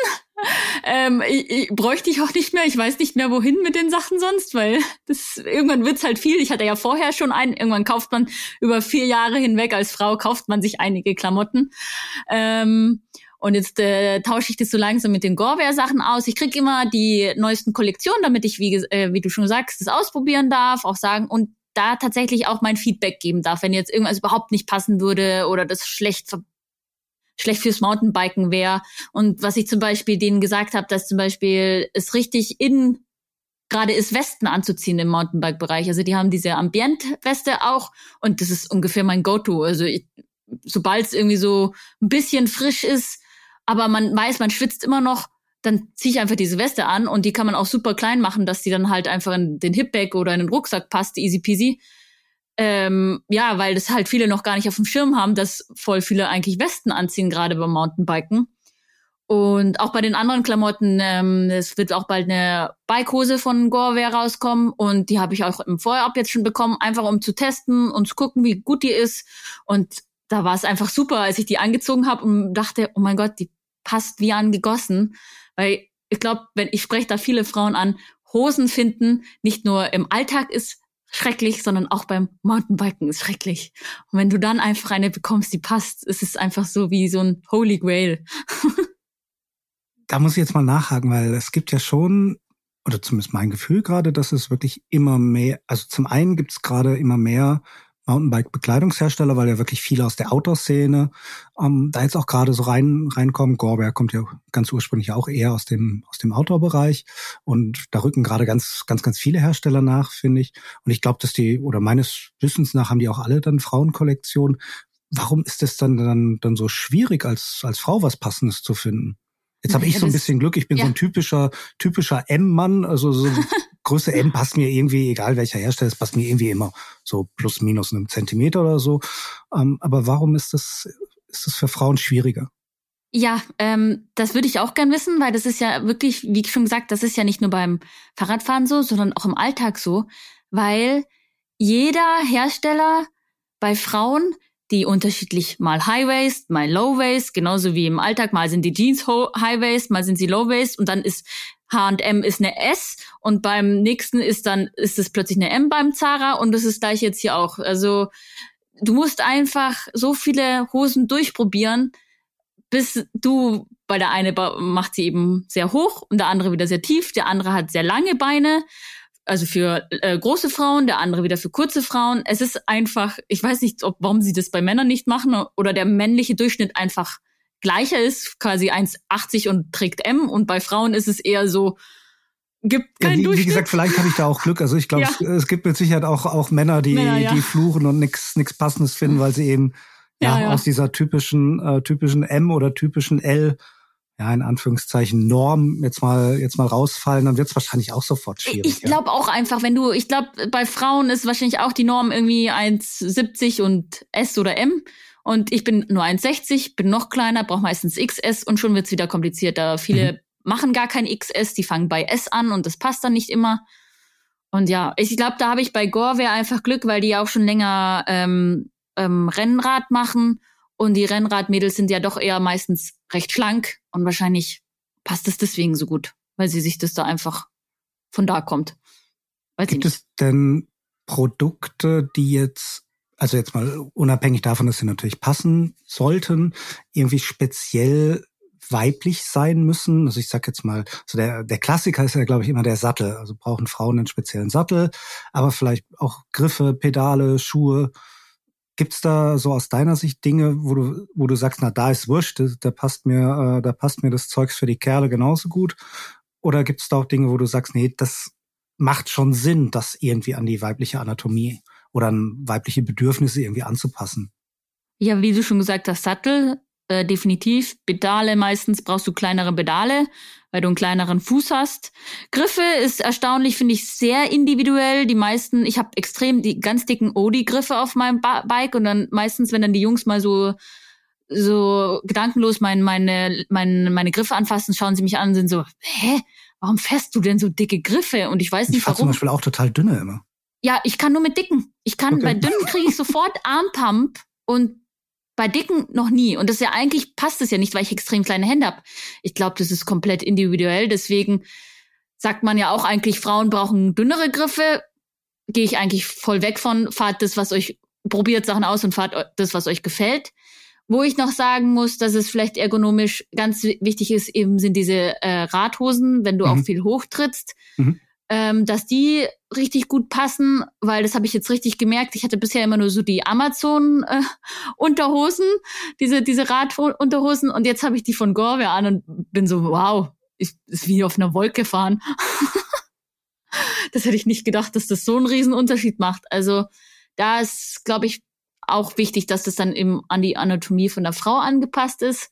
ähm, ich, ich, bräuchte ich auch nicht mehr. Ich weiß nicht mehr, wohin mit den Sachen sonst, weil das irgendwann wird's halt viel. Ich hatte ja vorher schon einen. Irgendwann kauft man über vier Jahre hinweg als Frau kauft man sich einige Klamotten. Ähm, und jetzt äh, tausche ich das so langsam mit den Gorewear-Sachen aus. Ich krieg immer die neuesten Kollektionen, damit ich, wie, äh, wie du schon sagst, das ausprobieren darf, auch sagen und da tatsächlich auch mein Feedback geben darf, wenn jetzt irgendwas überhaupt nicht passen würde oder das schlecht schlecht fürs Mountainbiken wäre. Und was ich zum Beispiel denen gesagt habe, dass zum Beispiel es richtig in gerade ist, Westen anzuziehen im Mountainbike-Bereich. Also die haben diese Ambient-Weste auch und das ist ungefähr mein Go-To. Also sobald es irgendwie so ein bisschen frisch ist, aber man weiß, man schwitzt immer noch, dann ziehe ich einfach diese Weste an und die kann man auch super klein machen, dass die dann halt einfach in den Hipbag oder in den Rucksack passt, easy peasy. Ähm, ja, weil das halt viele noch gar nicht auf dem Schirm haben, dass voll viele eigentlich Westen anziehen, gerade beim Mountainbiken. Und auch bei den anderen Klamotten, ähm, es wird auch bald eine Bikehose von Gorewear rauskommen und die habe ich auch im Vorab jetzt schon bekommen, einfach um zu testen und zu gucken, wie gut die ist. Und da war es einfach super, als ich die angezogen habe und dachte, oh mein Gott, die passt wie angegossen. Weil ich glaube, wenn ich spreche da viele Frauen an, Hosen finden nicht nur im Alltag ist schrecklich, sondern auch beim Mountainbiken ist schrecklich. Und wenn du dann einfach eine bekommst, die passt, ist es einfach so wie so ein Holy Grail.
da muss ich jetzt mal nachhaken, weil es gibt ja schon, oder zumindest mein Gefühl gerade, dass es wirklich immer mehr, also zum einen gibt es gerade immer mehr Mountainbike-Bekleidungshersteller, weil ja wirklich viele aus der Outdoor-Szene ähm, da jetzt auch gerade so rein reinkommen. Gorber kommt ja ganz ursprünglich auch eher aus dem aus dem Outdoor-Bereich und da rücken gerade ganz ganz ganz viele Hersteller nach, finde ich. Und ich glaube, dass die oder meines Wissens nach haben die auch alle dann Frauenkollektionen. Warum ist es dann dann dann so schwierig als als Frau was Passendes zu finden? Jetzt habe ich so ein bisschen Glück. Ich bin ja. so ein typischer typischer M-Mann, also so Größe M passt mir irgendwie, egal welcher Hersteller, es passt mir irgendwie immer so plus minus einem Zentimeter oder so. Ähm, aber warum ist das, ist das für Frauen schwieriger?
Ja, ähm, das würde ich auch gern wissen, weil das ist ja wirklich, wie schon gesagt, das ist ja nicht nur beim Fahrradfahren so, sondern auch im Alltag so, weil jeder Hersteller bei Frauen, die unterschiedlich mal High Waist, mal Low Waist, genauso wie im Alltag, mal sind die Jeans High Waist, mal sind sie Low Waist und dann ist H&M ist eine S und beim nächsten ist dann ist es plötzlich eine M beim Zara und das ist gleich jetzt hier auch. Also du musst einfach so viele Hosen durchprobieren, bis du weil der eine macht sie eben sehr hoch und der andere wieder sehr tief, der andere hat sehr lange Beine, also für äh, große Frauen, der andere wieder für kurze Frauen. Es ist einfach, ich weiß nicht, ob warum sie das bei Männern nicht machen oder der männliche Durchschnitt einfach gleicher ist, quasi 1,80 und trägt M und bei Frauen ist es eher so, gibt kein
ja, wie, wie, gesagt, vielleicht habe ich da auch Glück. Also ich glaube, ja. es, es, gibt mit Sicherheit auch, auch Männer, die, Männer, ja. die fluchen und nichts nix Passendes finden, weil sie eben ja, aus dieser typischen, äh, typischen M oder typischen L ja, in Anführungszeichen Norm jetzt mal jetzt mal rausfallen, dann wird es wahrscheinlich auch sofort schwierig.
Ich glaube auch einfach, wenn du, ich glaube, bei Frauen ist wahrscheinlich auch die Norm irgendwie 1,70 und S oder M. Und ich bin nur 1,60, bin noch kleiner, brauche meistens XS und schon wird's wieder komplizierter. Viele mhm. machen gar kein XS, die fangen bei S an und das passt dann nicht immer. Und ja, ich glaube, da habe ich bei Gorwehr einfach Glück, weil die auch schon länger ähm, ähm, Rennrad machen und die Rennradmädels sind ja doch eher meistens recht schlank und wahrscheinlich passt es deswegen so gut, weil sie sich das da einfach von da kommt.
Weiß Gibt es denn Produkte, die jetzt also jetzt mal unabhängig davon, dass sie natürlich passen sollten, irgendwie speziell weiblich sein müssen. Also ich sag jetzt mal, so der, der Klassiker ist ja, glaube ich, immer der Sattel. Also brauchen Frauen einen speziellen Sattel, aber vielleicht auch Griffe, Pedale, Schuhe. Gibt's da so aus deiner Sicht Dinge, wo du, wo du sagst, na, da ist wurscht, da passt mir, äh, da passt mir das Zeugs für die Kerle genauso gut? Oder gibt's da auch Dinge, wo du sagst, nee, das macht schon Sinn, das irgendwie an die weibliche Anatomie oder an weibliche Bedürfnisse irgendwie anzupassen.
Ja, wie du schon gesagt hast, Sattel, äh, definitiv. Pedale, meistens brauchst du kleinere Pedale, weil du einen kleineren Fuß hast. Griffe ist erstaunlich, finde ich, sehr individuell. Die meisten, ich habe extrem die ganz dicken Odi-Griffe auf meinem ba Bike und dann meistens, wenn dann die Jungs mal so so gedankenlos mein, meine, meine, meine Griffe anfassen, schauen sie mich an und sind so, hä, warum fährst du denn so dicke Griffe? Und ich weiß nicht
ich
warum. Ich
zum Beispiel auch total dünne immer.
Ja, ich kann nur mit dicken. Ich kann, okay. bei dünnen kriege ich sofort Armpump und bei dicken noch nie. Und das ist ja eigentlich passt es ja nicht, weil ich extrem kleine Hände habe. Ich glaube, das ist komplett individuell. Deswegen sagt man ja auch eigentlich, Frauen brauchen dünnere Griffe. Gehe ich eigentlich voll weg von, fahrt das, was euch, probiert Sachen aus und fahrt das, was euch gefällt. Wo ich noch sagen muss, dass es vielleicht ergonomisch ganz wichtig ist, eben sind diese äh, Radhosen, wenn du mhm. auch viel hochtrittst. Mhm ähm, dass die richtig gut passen, weil das habe ich jetzt richtig gemerkt. Ich hatte bisher immer nur so die Amazon-Unterhosen, äh, diese, diese Radunterhosen und jetzt habe ich die von Gorwe an und bin so, wow, ich ist wie auf einer Wolke fahren. das hätte ich nicht gedacht, dass das so einen riesen Unterschied macht. Also da ist, glaube ich, auch wichtig, dass das dann eben an die Anatomie von der Frau angepasst ist.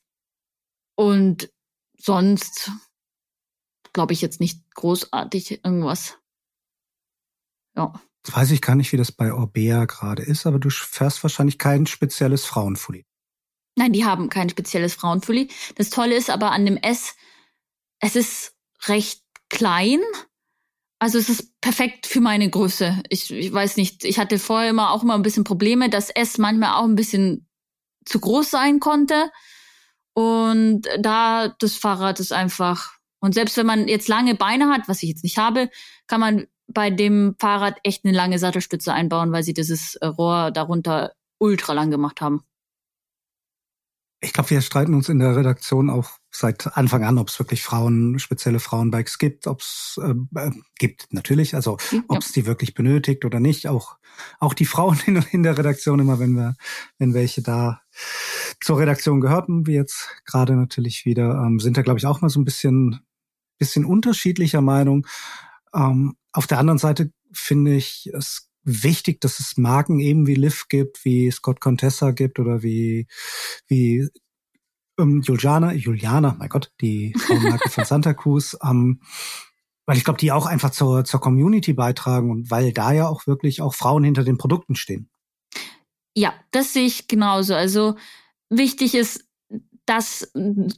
Und sonst glaube ich, jetzt nicht großartig irgendwas. Ja.
Jetzt weiß ich gar nicht, wie das bei Orbea gerade ist, aber du fährst wahrscheinlich kein spezielles Frauenfully.
Nein, die haben kein spezielles Frauenfully. Das Tolle ist aber an dem S, es ist recht klein. Also es ist perfekt für meine Größe. Ich, ich weiß nicht, ich hatte vorher immer auch immer ein bisschen Probleme, dass S manchmal auch ein bisschen zu groß sein konnte. Und da das Fahrrad ist einfach, und selbst wenn man jetzt lange Beine hat, was ich jetzt nicht habe, kann man bei dem Fahrrad echt eine lange Sattelstütze einbauen, weil sie dieses Rohr darunter ultra lang gemacht haben.
Ich glaube, wir streiten uns in der Redaktion auch seit Anfang an, ob es wirklich Frauen, spezielle Frauenbikes gibt, ob es äh, äh, gibt natürlich, also ob es die wirklich benötigt oder nicht. Auch auch die Frauen in, in, der Redaktion immer, wenn wir, wenn welche da zur Redaktion gehörten, wie jetzt gerade natürlich wieder, ähm, sind da glaube ich auch mal so ein bisschen bisschen unterschiedlicher Meinung. Ähm, auf der anderen Seite finde ich es wichtig, dass es Marken eben wie Liv gibt, wie Scott Contessa gibt oder wie, wie ähm, Juliana, Juliana, mein Gott, die Frauenmarke von Santa Cruz, ähm, weil ich glaube, die auch einfach zur, zur Community beitragen und weil da ja auch wirklich auch Frauen hinter den Produkten stehen.
Ja, das sehe ich genauso. Also wichtig ist, dass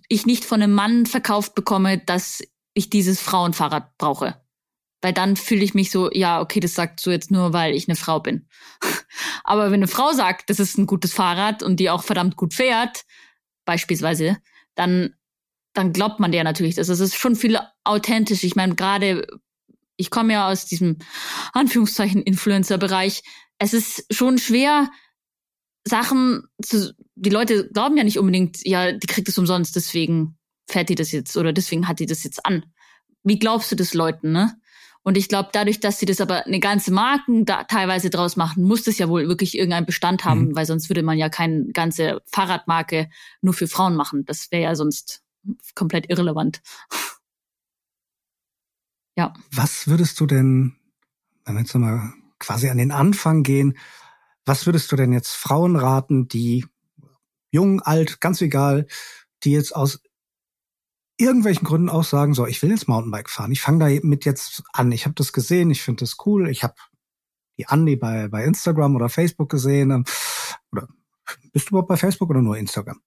ich nicht von einem Mann verkauft bekomme, dass ich dieses Frauenfahrrad brauche. Weil dann fühle ich mich so, ja, okay, das sagt so jetzt nur, weil ich eine Frau bin. Aber wenn eine Frau sagt, das ist ein gutes Fahrrad und die auch verdammt gut fährt, beispielsweise, dann, dann glaubt man der natürlich das. Es ist schon viel authentisch. Ich meine, gerade, ich komme ja aus diesem Anführungszeichen Influencer-Bereich. Es ist schon schwer, Sachen zu, die Leute glauben ja nicht unbedingt, ja, die kriegt es umsonst, deswegen fährt die das jetzt oder deswegen hat die das jetzt an. Wie glaubst du das Leuten, ne? Und ich glaube, dadurch, dass sie das aber eine ganze Marken da teilweise draus machen, muss das ja wohl wirklich irgendeinen Bestand haben, mhm. weil sonst würde man ja keine ganze Fahrradmarke nur für Frauen machen. Das wäre ja sonst komplett irrelevant.
ja. Was würdest du denn, wenn wir jetzt nochmal quasi an den Anfang gehen, was würdest du denn jetzt Frauen raten, die jung, alt, ganz egal, die jetzt aus irgendwelchen Gründen auch sagen, so, ich will jetzt Mountainbike fahren. Ich fange da mit jetzt an. Ich habe das gesehen, ich finde das cool. Ich habe die Andi bei, bei Instagram oder Facebook gesehen. Ähm, oder bist du überhaupt bei Facebook oder nur Instagram?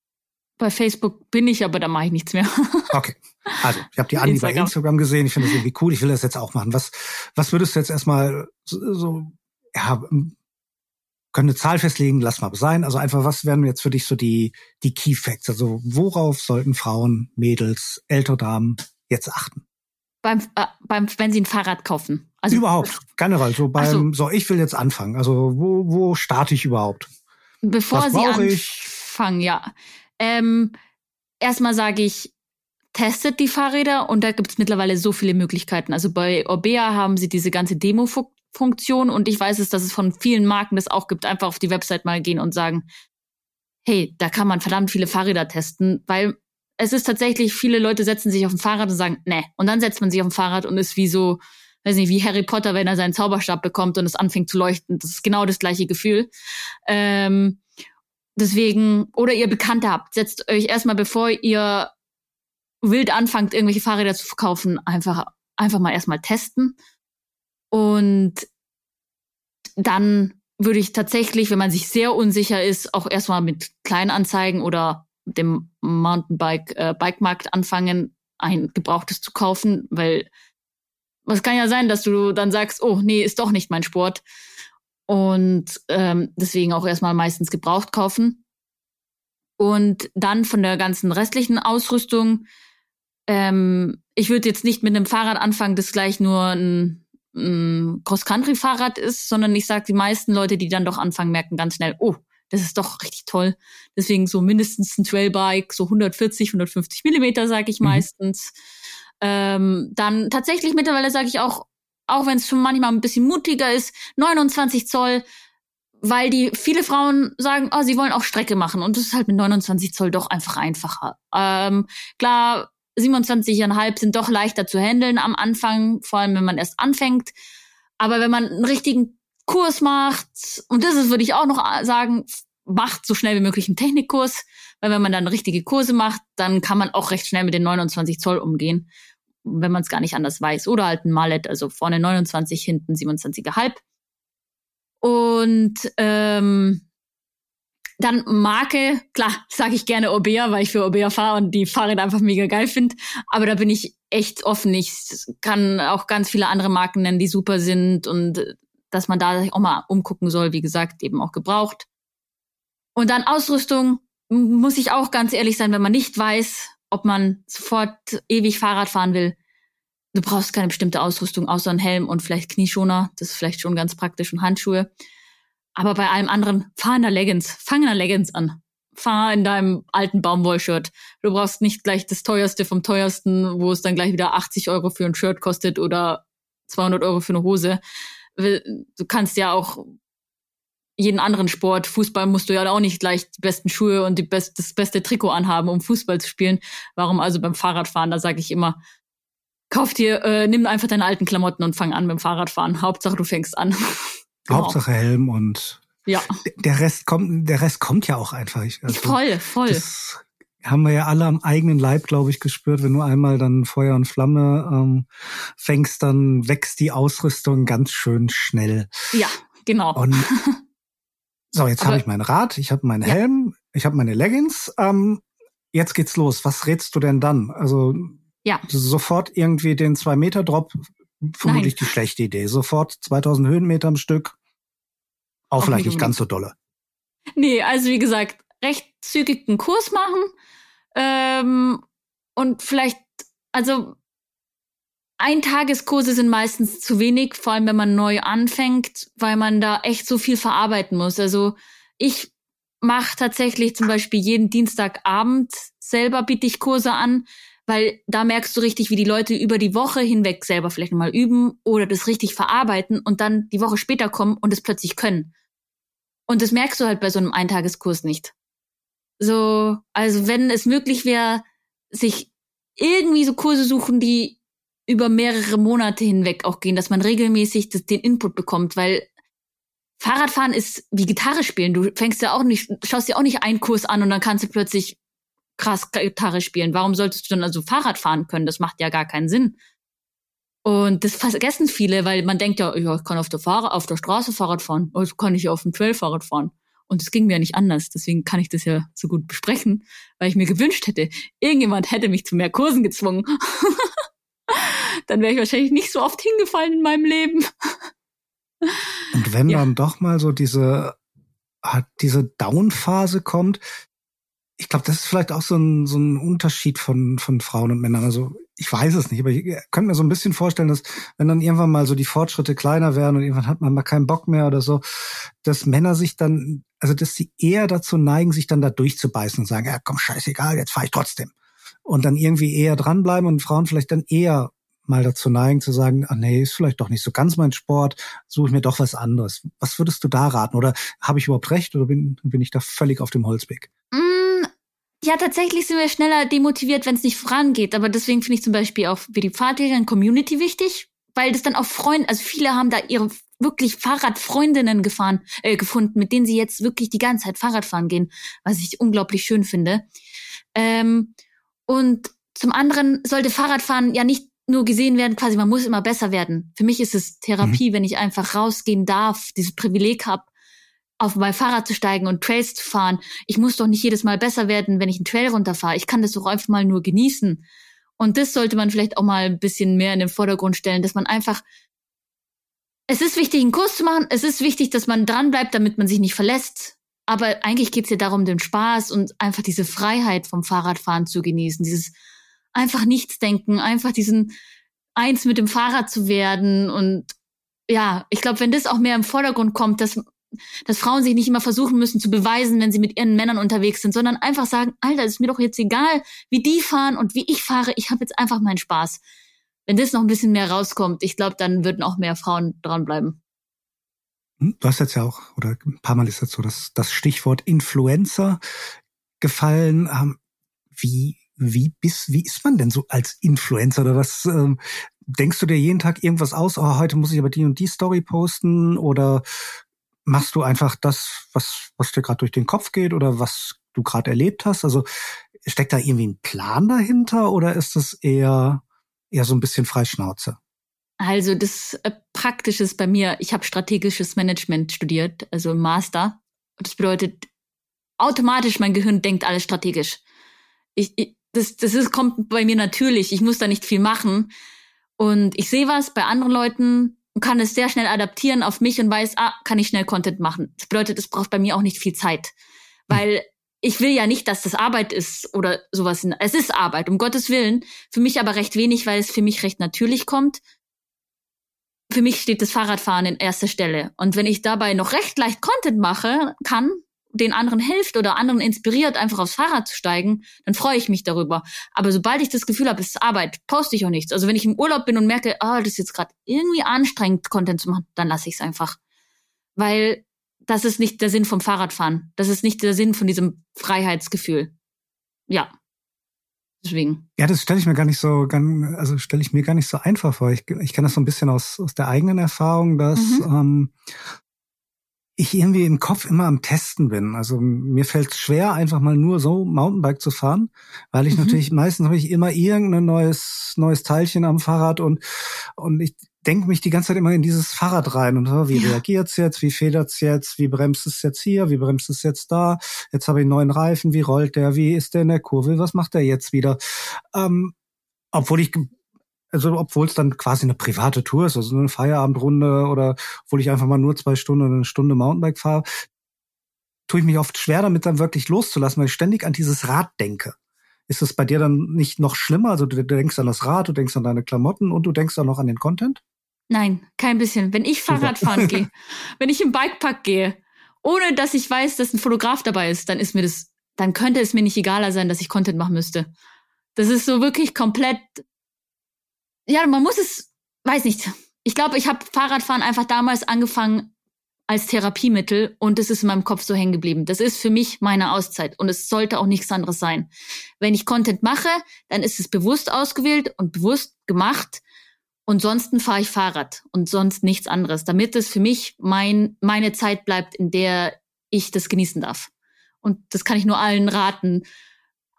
Bei Facebook bin ich, aber da mache ich nichts mehr.
okay. Also, ich habe die Andi Instagram. bei Instagram gesehen. Ich finde das irgendwie cool. Ich will das jetzt auch machen. Was, was würdest du jetzt erstmal so, so ja, können eine Zahl festlegen, lass mal sein. Also einfach, was wären jetzt für dich so die, die Key Facts? Also worauf sollten Frauen, Mädels, ältere Damen jetzt achten?
Beim, äh, beim, wenn sie ein Fahrrad kaufen.
Also überhaupt, generell. So beim, so. so ich will jetzt anfangen. Also wo, wo starte ich überhaupt?
Bevor was sie anfangen, ja. Ähm, erstmal sage ich, testet die Fahrräder und da gibt es mittlerweile so viele Möglichkeiten. Also bei Orbea haben sie diese ganze Demo Funktion und ich weiß es, dass es von vielen Marken das auch gibt. Einfach auf die Website mal gehen und sagen, hey, da kann man verdammt viele Fahrräder testen, weil es ist tatsächlich, viele Leute setzen sich auf ein Fahrrad und sagen, ne. Und dann setzt man sich auf ein Fahrrad und ist wie so, weiß nicht, wie Harry Potter, wenn er seinen Zauberstab bekommt und es anfängt zu leuchten. Das ist genau das gleiche Gefühl. Ähm, deswegen, oder ihr Bekannte habt, setzt euch erstmal, bevor ihr wild anfangt, irgendwelche Fahrräder zu verkaufen, einfach, einfach mal erstmal testen und dann würde ich tatsächlich, wenn man sich sehr unsicher ist, auch erstmal mit Kleinanzeigen oder dem Mountainbike äh, Bikemarkt anfangen, ein gebrauchtes zu kaufen, weil es kann ja sein, dass du dann sagst, oh nee, ist doch nicht mein Sport und ähm, deswegen auch erstmal meistens gebraucht kaufen und dann von der ganzen restlichen Ausrüstung. Ähm, ich würde jetzt nicht mit einem Fahrrad anfangen, das gleich nur ein ein Cross-Country-Fahrrad ist, sondern ich sage, die meisten Leute, die dann doch anfangen, merken ganz schnell, oh, das ist doch richtig toll. Deswegen so mindestens ein Trailbike, so 140, 150 Millimeter, sage ich mhm. meistens. Ähm, dann tatsächlich mittlerweile sage ich auch, auch wenn es schon manchmal ein bisschen mutiger ist, 29 Zoll, weil die viele Frauen sagen, oh, sie wollen auch Strecke machen und das ist halt mit 29 Zoll doch einfach einfacher. Ähm, klar, 27,5 sind doch leichter zu handeln am Anfang, vor allem wenn man erst anfängt. Aber wenn man einen richtigen Kurs macht, und das ist, würde ich auch noch sagen, macht so schnell wie möglich einen Technikkurs, weil wenn man dann richtige Kurse macht, dann kann man auch recht schnell mit den 29 Zoll umgehen, wenn man es gar nicht anders weiß. Oder halt ein Mallet, also vorne 29, hinten 27,5. Und ähm, dann Marke, klar, sage ich gerne Orbea, weil ich für Orbea fahre und die Fahrräder einfach mega geil finde. Aber da bin ich echt offen. Ich kann auch ganz viele andere Marken nennen, die super sind und dass man da auch mal umgucken soll, wie gesagt, eben auch gebraucht. Und dann Ausrüstung, muss ich auch ganz ehrlich sein, wenn man nicht weiß, ob man sofort ewig Fahrrad fahren will, du brauchst keine bestimmte Ausrüstung außer einen Helm und vielleicht Knieschoner. Das ist vielleicht schon ganz praktisch und Handschuhe. Aber bei allem anderen, fahr in der Leggings, fang in der Leggings an. Fahr in deinem alten Baumwollshirt. Du brauchst nicht gleich das teuerste vom teuersten, wo es dann gleich wieder 80 Euro für ein Shirt kostet oder 200 Euro für eine Hose. Du kannst ja auch jeden anderen Sport, Fußball musst du ja auch nicht gleich die besten Schuhe und die best, das beste Trikot anhaben, um Fußball zu spielen. Warum also beim Fahrradfahren? Da sage ich immer, kauf dir, äh, nimm einfach deine alten Klamotten und fang an dem Fahrradfahren. Hauptsache du fängst an.
genau. Hauptsache Helm und
ja.
Der Rest kommt, der Rest kommt ja auch einfach.
Also, voll, voll.
Das haben wir ja alle am eigenen Leib, glaube ich, gespürt. Wenn du einmal dann Feuer und Flamme ähm, fängst, dann wächst die Ausrüstung ganz schön schnell.
Ja, genau.
Und so, jetzt habe ich mein Rad, ich habe meinen ja. Helm, ich habe meine Leggings. Ähm, jetzt geht's los. Was rätst du denn dann? Also
ja.
sofort irgendwie den zwei Meter Drop, vermutlich Nein. die schlechte Idee. Sofort 2000 Höhenmeter am Stück. Auch, auch vielleicht nicht ganz so dolle.
Nee, also wie gesagt, recht zügig einen Kurs machen ähm, und vielleicht, also Eintageskurse sind meistens zu wenig, vor allem wenn man neu anfängt, weil man da echt so viel verarbeiten muss. Also ich mache tatsächlich zum Beispiel jeden Dienstagabend selber biete ich Kurse an, weil da merkst du richtig, wie die Leute über die Woche hinweg selber vielleicht nochmal üben oder das richtig verarbeiten und dann die Woche später kommen und es plötzlich können. Und das merkst du halt bei so einem Eintageskurs nicht. So, also wenn es möglich wäre, sich irgendwie so Kurse suchen, die über mehrere Monate hinweg auch gehen, dass man regelmäßig das, den Input bekommt, weil Fahrradfahren ist wie Gitarre spielen. Du fängst ja auch nicht, schaust dir auch nicht einen Kurs an und dann kannst du plötzlich krass Gitarre spielen. Warum solltest du dann also Fahrrad fahren können? Das macht ja gar keinen Sinn. Und das vergessen viele, weil man denkt ja, ich kann auf der, Fahr auf der Straße Fahrrad fahren, also kann ich auf dem Trail Fahrrad fahren. Und es ging mir ja nicht anders. Deswegen kann ich das ja so gut besprechen, weil ich mir gewünscht hätte, irgendjemand hätte mich zu mehr Kursen gezwungen. dann wäre ich wahrscheinlich nicht so oft hingefallen in meinem Leben.
Und wenn ja. dann doch mal so diese, diese Down-Phase kommt, ich glaube, das ist vielleicht auch so ein, so ein Unterschied von, von Frauen und Männern. Also ich weiß es nicht, aber ich könnte mir so ein bisschen vorstellen, dass wenn dann irgendwann mal so die Fortschritte kleiner werden und irgendwann hat man mal keinen Bock mehr oder so, dass Männer sich dann, also dass sie eher dazu neigen, sich dann da durchzubeißen und sagen, ja komm, scheißegal, jetzt fahre ich trotzdem. Und dann irgendwie eher dranbleiben und Frauen vielleicht dann eher mal dazu neigen zu sagen, ah nee, ist vielleicht doch nicht so ganz mein Sport, suche ich mir doch was anderes. Was würdest du da raten? Oder habe ich überhaupt recht oder bin, bin ich da völlig auf dem Holzweg?
Mm, ja, tatsächlich sind wir schneller demotiviert, wenn es nicht vorangeht. Aber deswegen finde ich zum Beispiel auch für die Fahrtwege Community wichtig, weil das dann auch Freunde, also viele haben da ihre wirklich Fahrradfreundinnen gefahren, äh, gefunden, mit denen sie jetzt wirklich die ganze Zeit Fahrrad fahren gehen, was ich unglaublich schön finde. Ähm, und zum anderen sollte Fahrradfahren ja nicht nur gesehen werden, quasi, man muss immer besser werden. Für mich ist es Therapie, mhm. wenn ich einfach rausgehen darf, dieses Privileg habe, auf mein Fahrrad zu steigen und Trails zu fahren. Ich muss doch nicht jedes Mal besser werden, wenn ich einen Trail runterfahre. Ich kann das doch einfach mal nur genießen. Und das sollte man vielleicht auch mal ein bisschen mehr in den Vordergrund stellen, dass man einfach es ist wichtig, einen Kurs zu machen. Es ist wichtig, dass man dran bleibt, damit man sich nicht verlässt. Aber eigentlich geht es ja darum, den Spaß und einfach diese Freiheit vom Fahrradfahren zu genießen. Dieses einfach nichts denken, einfach diesen eins mit dem Fahrrad zu werden. Und ja, ich glaube, wenn das auch mehr im Vordergrund kommt, dass, dass Frauen sich nicht immer versuchen müssen zu beweisen, wenn sie mit ihren Männern unterwegs sind, sondern einfach sagen, Alter, ist mir doch jetzt egal, wie die fahren und wie ich fahre, ich habe jetzt einfach meinen Spaß. Wenn das noch ein bisschen mehr rauskommt, ich glaube, dann würden auch mehr Frauen dranbleiben.
Hm, du hast jetzt ja auch, oder ein paar Mal ist jetzt so das, das Stichwort Influencer gefallen. Ähm, wie wie bist, wie ist man denn so als Influencer oder was? Ähm, denkst du dir jeden Tag irgendwas aus? Oh, heute muss ich aber die und die Story posten oder machst du einfach das, was, was dir gerade durch den Kopf geht oder was du gerade erlebt hast? Also steckt da irgendwie ein Plan dahinter oder ist das eher, eher so ein bisschen Freischnauze?
Also das äh, Praktische ist bei mir, ich habe strategisches Management studiert, also im Master. Das bedeutet, automatisch mein Gehirn denkt alles strategisch. Ich, ich, das, das ist, kommt bei mir natürlich. Ich muss da nicht viel machen. Und ich sehe was bei anderen Leuten und kann es sehr schnell adaptieren auf mich und weiß, ah, kann ich schnell Content machen. Das bedeutet, es braucht bei mir auch nicht viel Zeit. Weil ich will ja nicht, dass das Arbeit ist oder sowas. Es ist Arbeit, um Gottes Willen. Für mich aber recht wenig, weil es für mich recht natürlich kommt. Für mich steht das Fahrradfahren in erster Stelle. Und wenn ich dabei noch recht leicht Content mache, kann, den anderen hilft oder anderen inspiriert, einfach aufs Fahrrad zu steigen, dann freue ich mich darüber. Aber sobald ich das Gefühl habe, es ist Arbeit, poste ich auch nichts. Also wenn ich im Urlaub bin und merke, ah, oh, das ist jetzt gerade irgendwie anstrengend, Content zu machen, dann lasse ich es einfach. Weil das ist nicht der Sinn vom Fahrradfahren. Das ist nicht der Sinn von diesem Freiheitsgefühl. Ja. Deswegen.
Ja, das stelle ich mir gar nicht so, also stelle ich mir gar nicht so einfach vor. Ich, ich kenne das so ein bisschen aus, aus der eigenen Erfahrung, dass mhm. ähm, ich irgendwie im Kopf immer am Testen bin. Also mir fällt es schwer, einfach mal nur so Mountainbike zu fahren, weil ich mhm. natürlich meistens habe ich immer irgendein neues neues Teilchen am Fahrrad und und ich denke mich die ganze Zeit immer in dieses Fahrrad rein und oh, wie ja. reagiert's jetzt, wie federt's jetzt, wie bremst es jetzt hier, wie bremst es jetzt da, jetzt habe ich einen neuen Reifen, wie rollt der, wie ist der in der Kurve, was macht der jetzt wieder? Ähm, obwohl ich also obwohl es dann quasi eine private Tour ist, also eine Feierabendrunde oder obwohl ich einfach mal nur zwei Stunden oder eine Stunde Mountainbike fahre, tue ich mich oft schwer damit dann wirklich loszulassen, weil ich ständig an dieses Rad denke. Ist es bei dir dann nicht noch schlimmer? Also du denkst an das Rad, du denkst an deine Klamotten und du denkst auch noch an den Content?
Nein, kein bisschen. Wenn ich Fahrrad fahren gehe, wenn ich im Bikepark gehe, ohne dass ich weiß, dass ein Fotograf dabei ist, dann ist mir das, dann könnte es mir nicht egaler sein, dass ich Content machen müsste. Das ist so wirklich komplett. Ja, man muss es, weiß nicht. Ich glaube, ich habe Fahrradfahren einfach damals angefangen als Therapiemittel und es ist in meinem Kopf so hängen geblieben. Das ist für mich meine Auszeit und es sollte auch nichts anderes sein. Wenn ich Content mache, dann ist es bewusst ausgewählt und bewusst gemacht und sonst fahre ich Fahrrad und sonst nichts anderes, damit es für mich mein, meine Zeit bleibt, in der ich das genießen darf. Und das kann ich nur allen raten.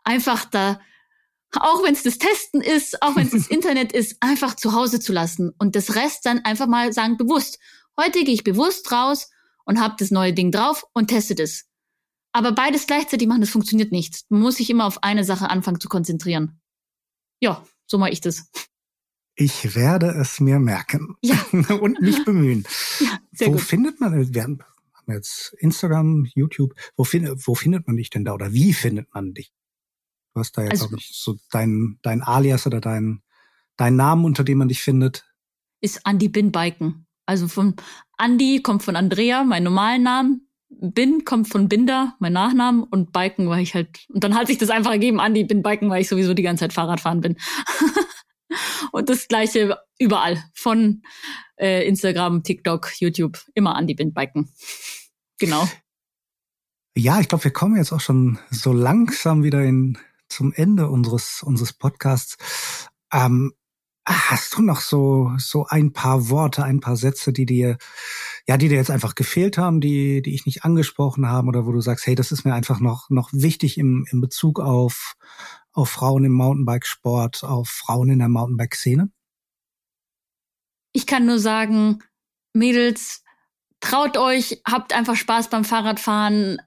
Einfach da, auch wenn es das Testen ist, auch wenn es das Internet ist, einfach zu Hause zu lassen und das Rest dann einfach mal sagen, bewusst. Heute gehe ich bewusst raus und habe das neue Ding drauf und teste das. Aber beides gleichzeitig machen, das funktioniert nicht. Man muss sich immer auf eine Sache anfangen zu konzentrieren. Ja, so mache ich das.
Ich werde es mir merken
ja.
und mich bemühen.
Ja, sehr
wo
gut.
findet man, wir haben jetzt Instagram, YouTube, wo, find, wo findet man dich denn da oder wie findet man dich? Du hast da jetzt, also, glaube ich, so dein, dein Alias oder dein, dein Namen, unter dem man dich findet.
Ist Andy Bin Biken. Also von Andy kommt von Andrea, mein normalen Namen. Bin kommt von Binder, mein Nachnamen. Und Biken, weil ich halt, und dann hat sich das einfach ergeben, Andy Bin Biken, weil ich sowieso die ganze Zeit Fahrrad fahren bin. Und das gleiche überall. Von äh, Instagram, TikTok, YouTube, immer an die Bindbiken. Genau.
Ja, ich glaube, wir kommen jetzt auch schon so langsam wieder in, zum Ende unseres, unseres Podcasts. Ähm, hast du noch so, so ein paar Worte, ein paar Sätze, die dir, ja, die dir jetzt einfach gefehlt haben, die, die ich nicht angesprochen habe oder wo du sagst, hey, das ist mir einfach noch, noch wichtig im, im Bezug auf, auf Frauen im Mountainbikesport, auf Frauen in der Mountainbike-Szene?
Ich kann nur sagen, Mädels, traut euch, habt einfach Spaß beim Fahrradfahren.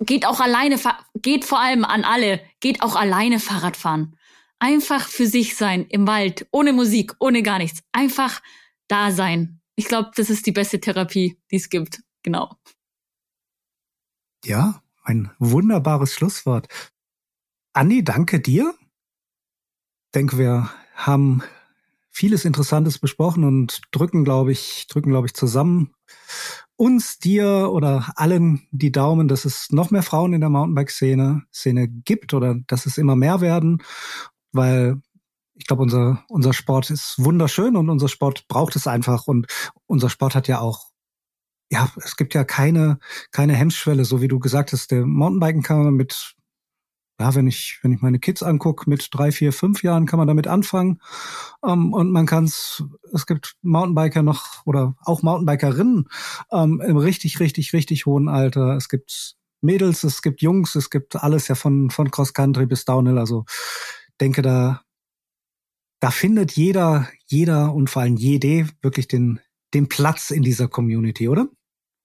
Geht auch alleine, geht vor allem an alle, geht auch alleine Fahrradfahren. Einfach für sich sein im Wald, ohne Musik, ohne gar nichts. Einfach da sein. Ich glaube, das ist die beste Therapie, die es gibt. Genau.
Ja, ein wunderbares Schlusswort. Andi, danke dir. Ich denke, wir haben vieles Interessantes besprochen und drücken, glaube ich, drücken, glaube ich, zusammen uns, dir oder allen die Daumen, dass es noch mehr Frauen in der Mountainbike-Szene Szene gibt oder dass es immer mehr werden, weil ich glaube, unser, unser Sport ist wunderschön und unser Sport braucht es einfach und unser Sport hat ja auch ja, es gibt ja keine, keine Hemmschwelle, so wie du gesagt hast, der Mountainbiken kann man mit ja, wenn ich, wenn ich meine Kids angucke, mit drei, vier, fünf Jahren kann man damit anfangen. Ähm, und man kann es, es gibt Mountainbiker noch oder auch Mountainbikerinnen ähm, im richtig, richtig, richtig hohen Alter. Es gibt Mädels, es gibt Jungs, es gibt alles ja von, von Cross Country bis Downhill. Also denke da, da findet jeder, jeder und vor allem jede wirklich den, den Platz in dieser Community, oder?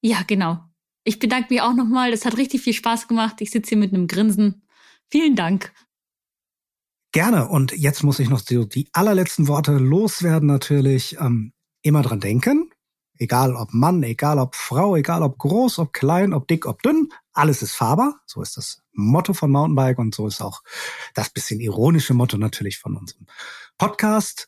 Ja, genau. Ich bedanke mich auch nochmal. Das hat richtig viel Spaß gemacht. Ich sitze hier mit einem Grinsen Vielen Dank.
Gerne. Und jetzt muss ich noch die, die allerletzten Worte loswerden natürlich. Ähm, immer dran denken. Egal ob Mann, egal ob Frau, egal ob groß, ob klein, ob dick, ob dünn. alles ist fahrbar. So ist das Motto von Mountainbike und so ist auch das bisschen ironische Motto natürlich von unserem Podcast.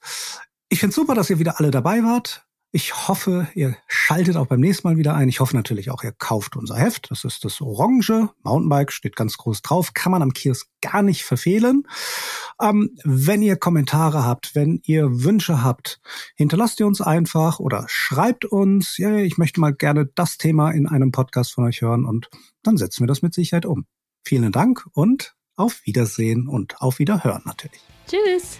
Ich finde super, dass ihr wieder alle dabei wart. Ich hoffe, ihr schaltet auch beim nächsten Mal wieder ein. Ich hoffe natürlich auch, ihr kauft unser Heft. Das ist das Orange. Mountainbike steht ganz groß drauf. Kann man am Kiosk gar nicht verfehlen. Ähm, wenn ihr Kommentare habt, wenn ihr Wünsche habt, hinterlasst ihr uns einfach oder schreibt uns, ja, ich möchte mal gerne das Thema in einem Podcast von euch hören und dann setzen wir das mit Sicherheit um. Vielen Dank und auf Wiedersehen und auf Wiederhören natürlich.
Tschüss.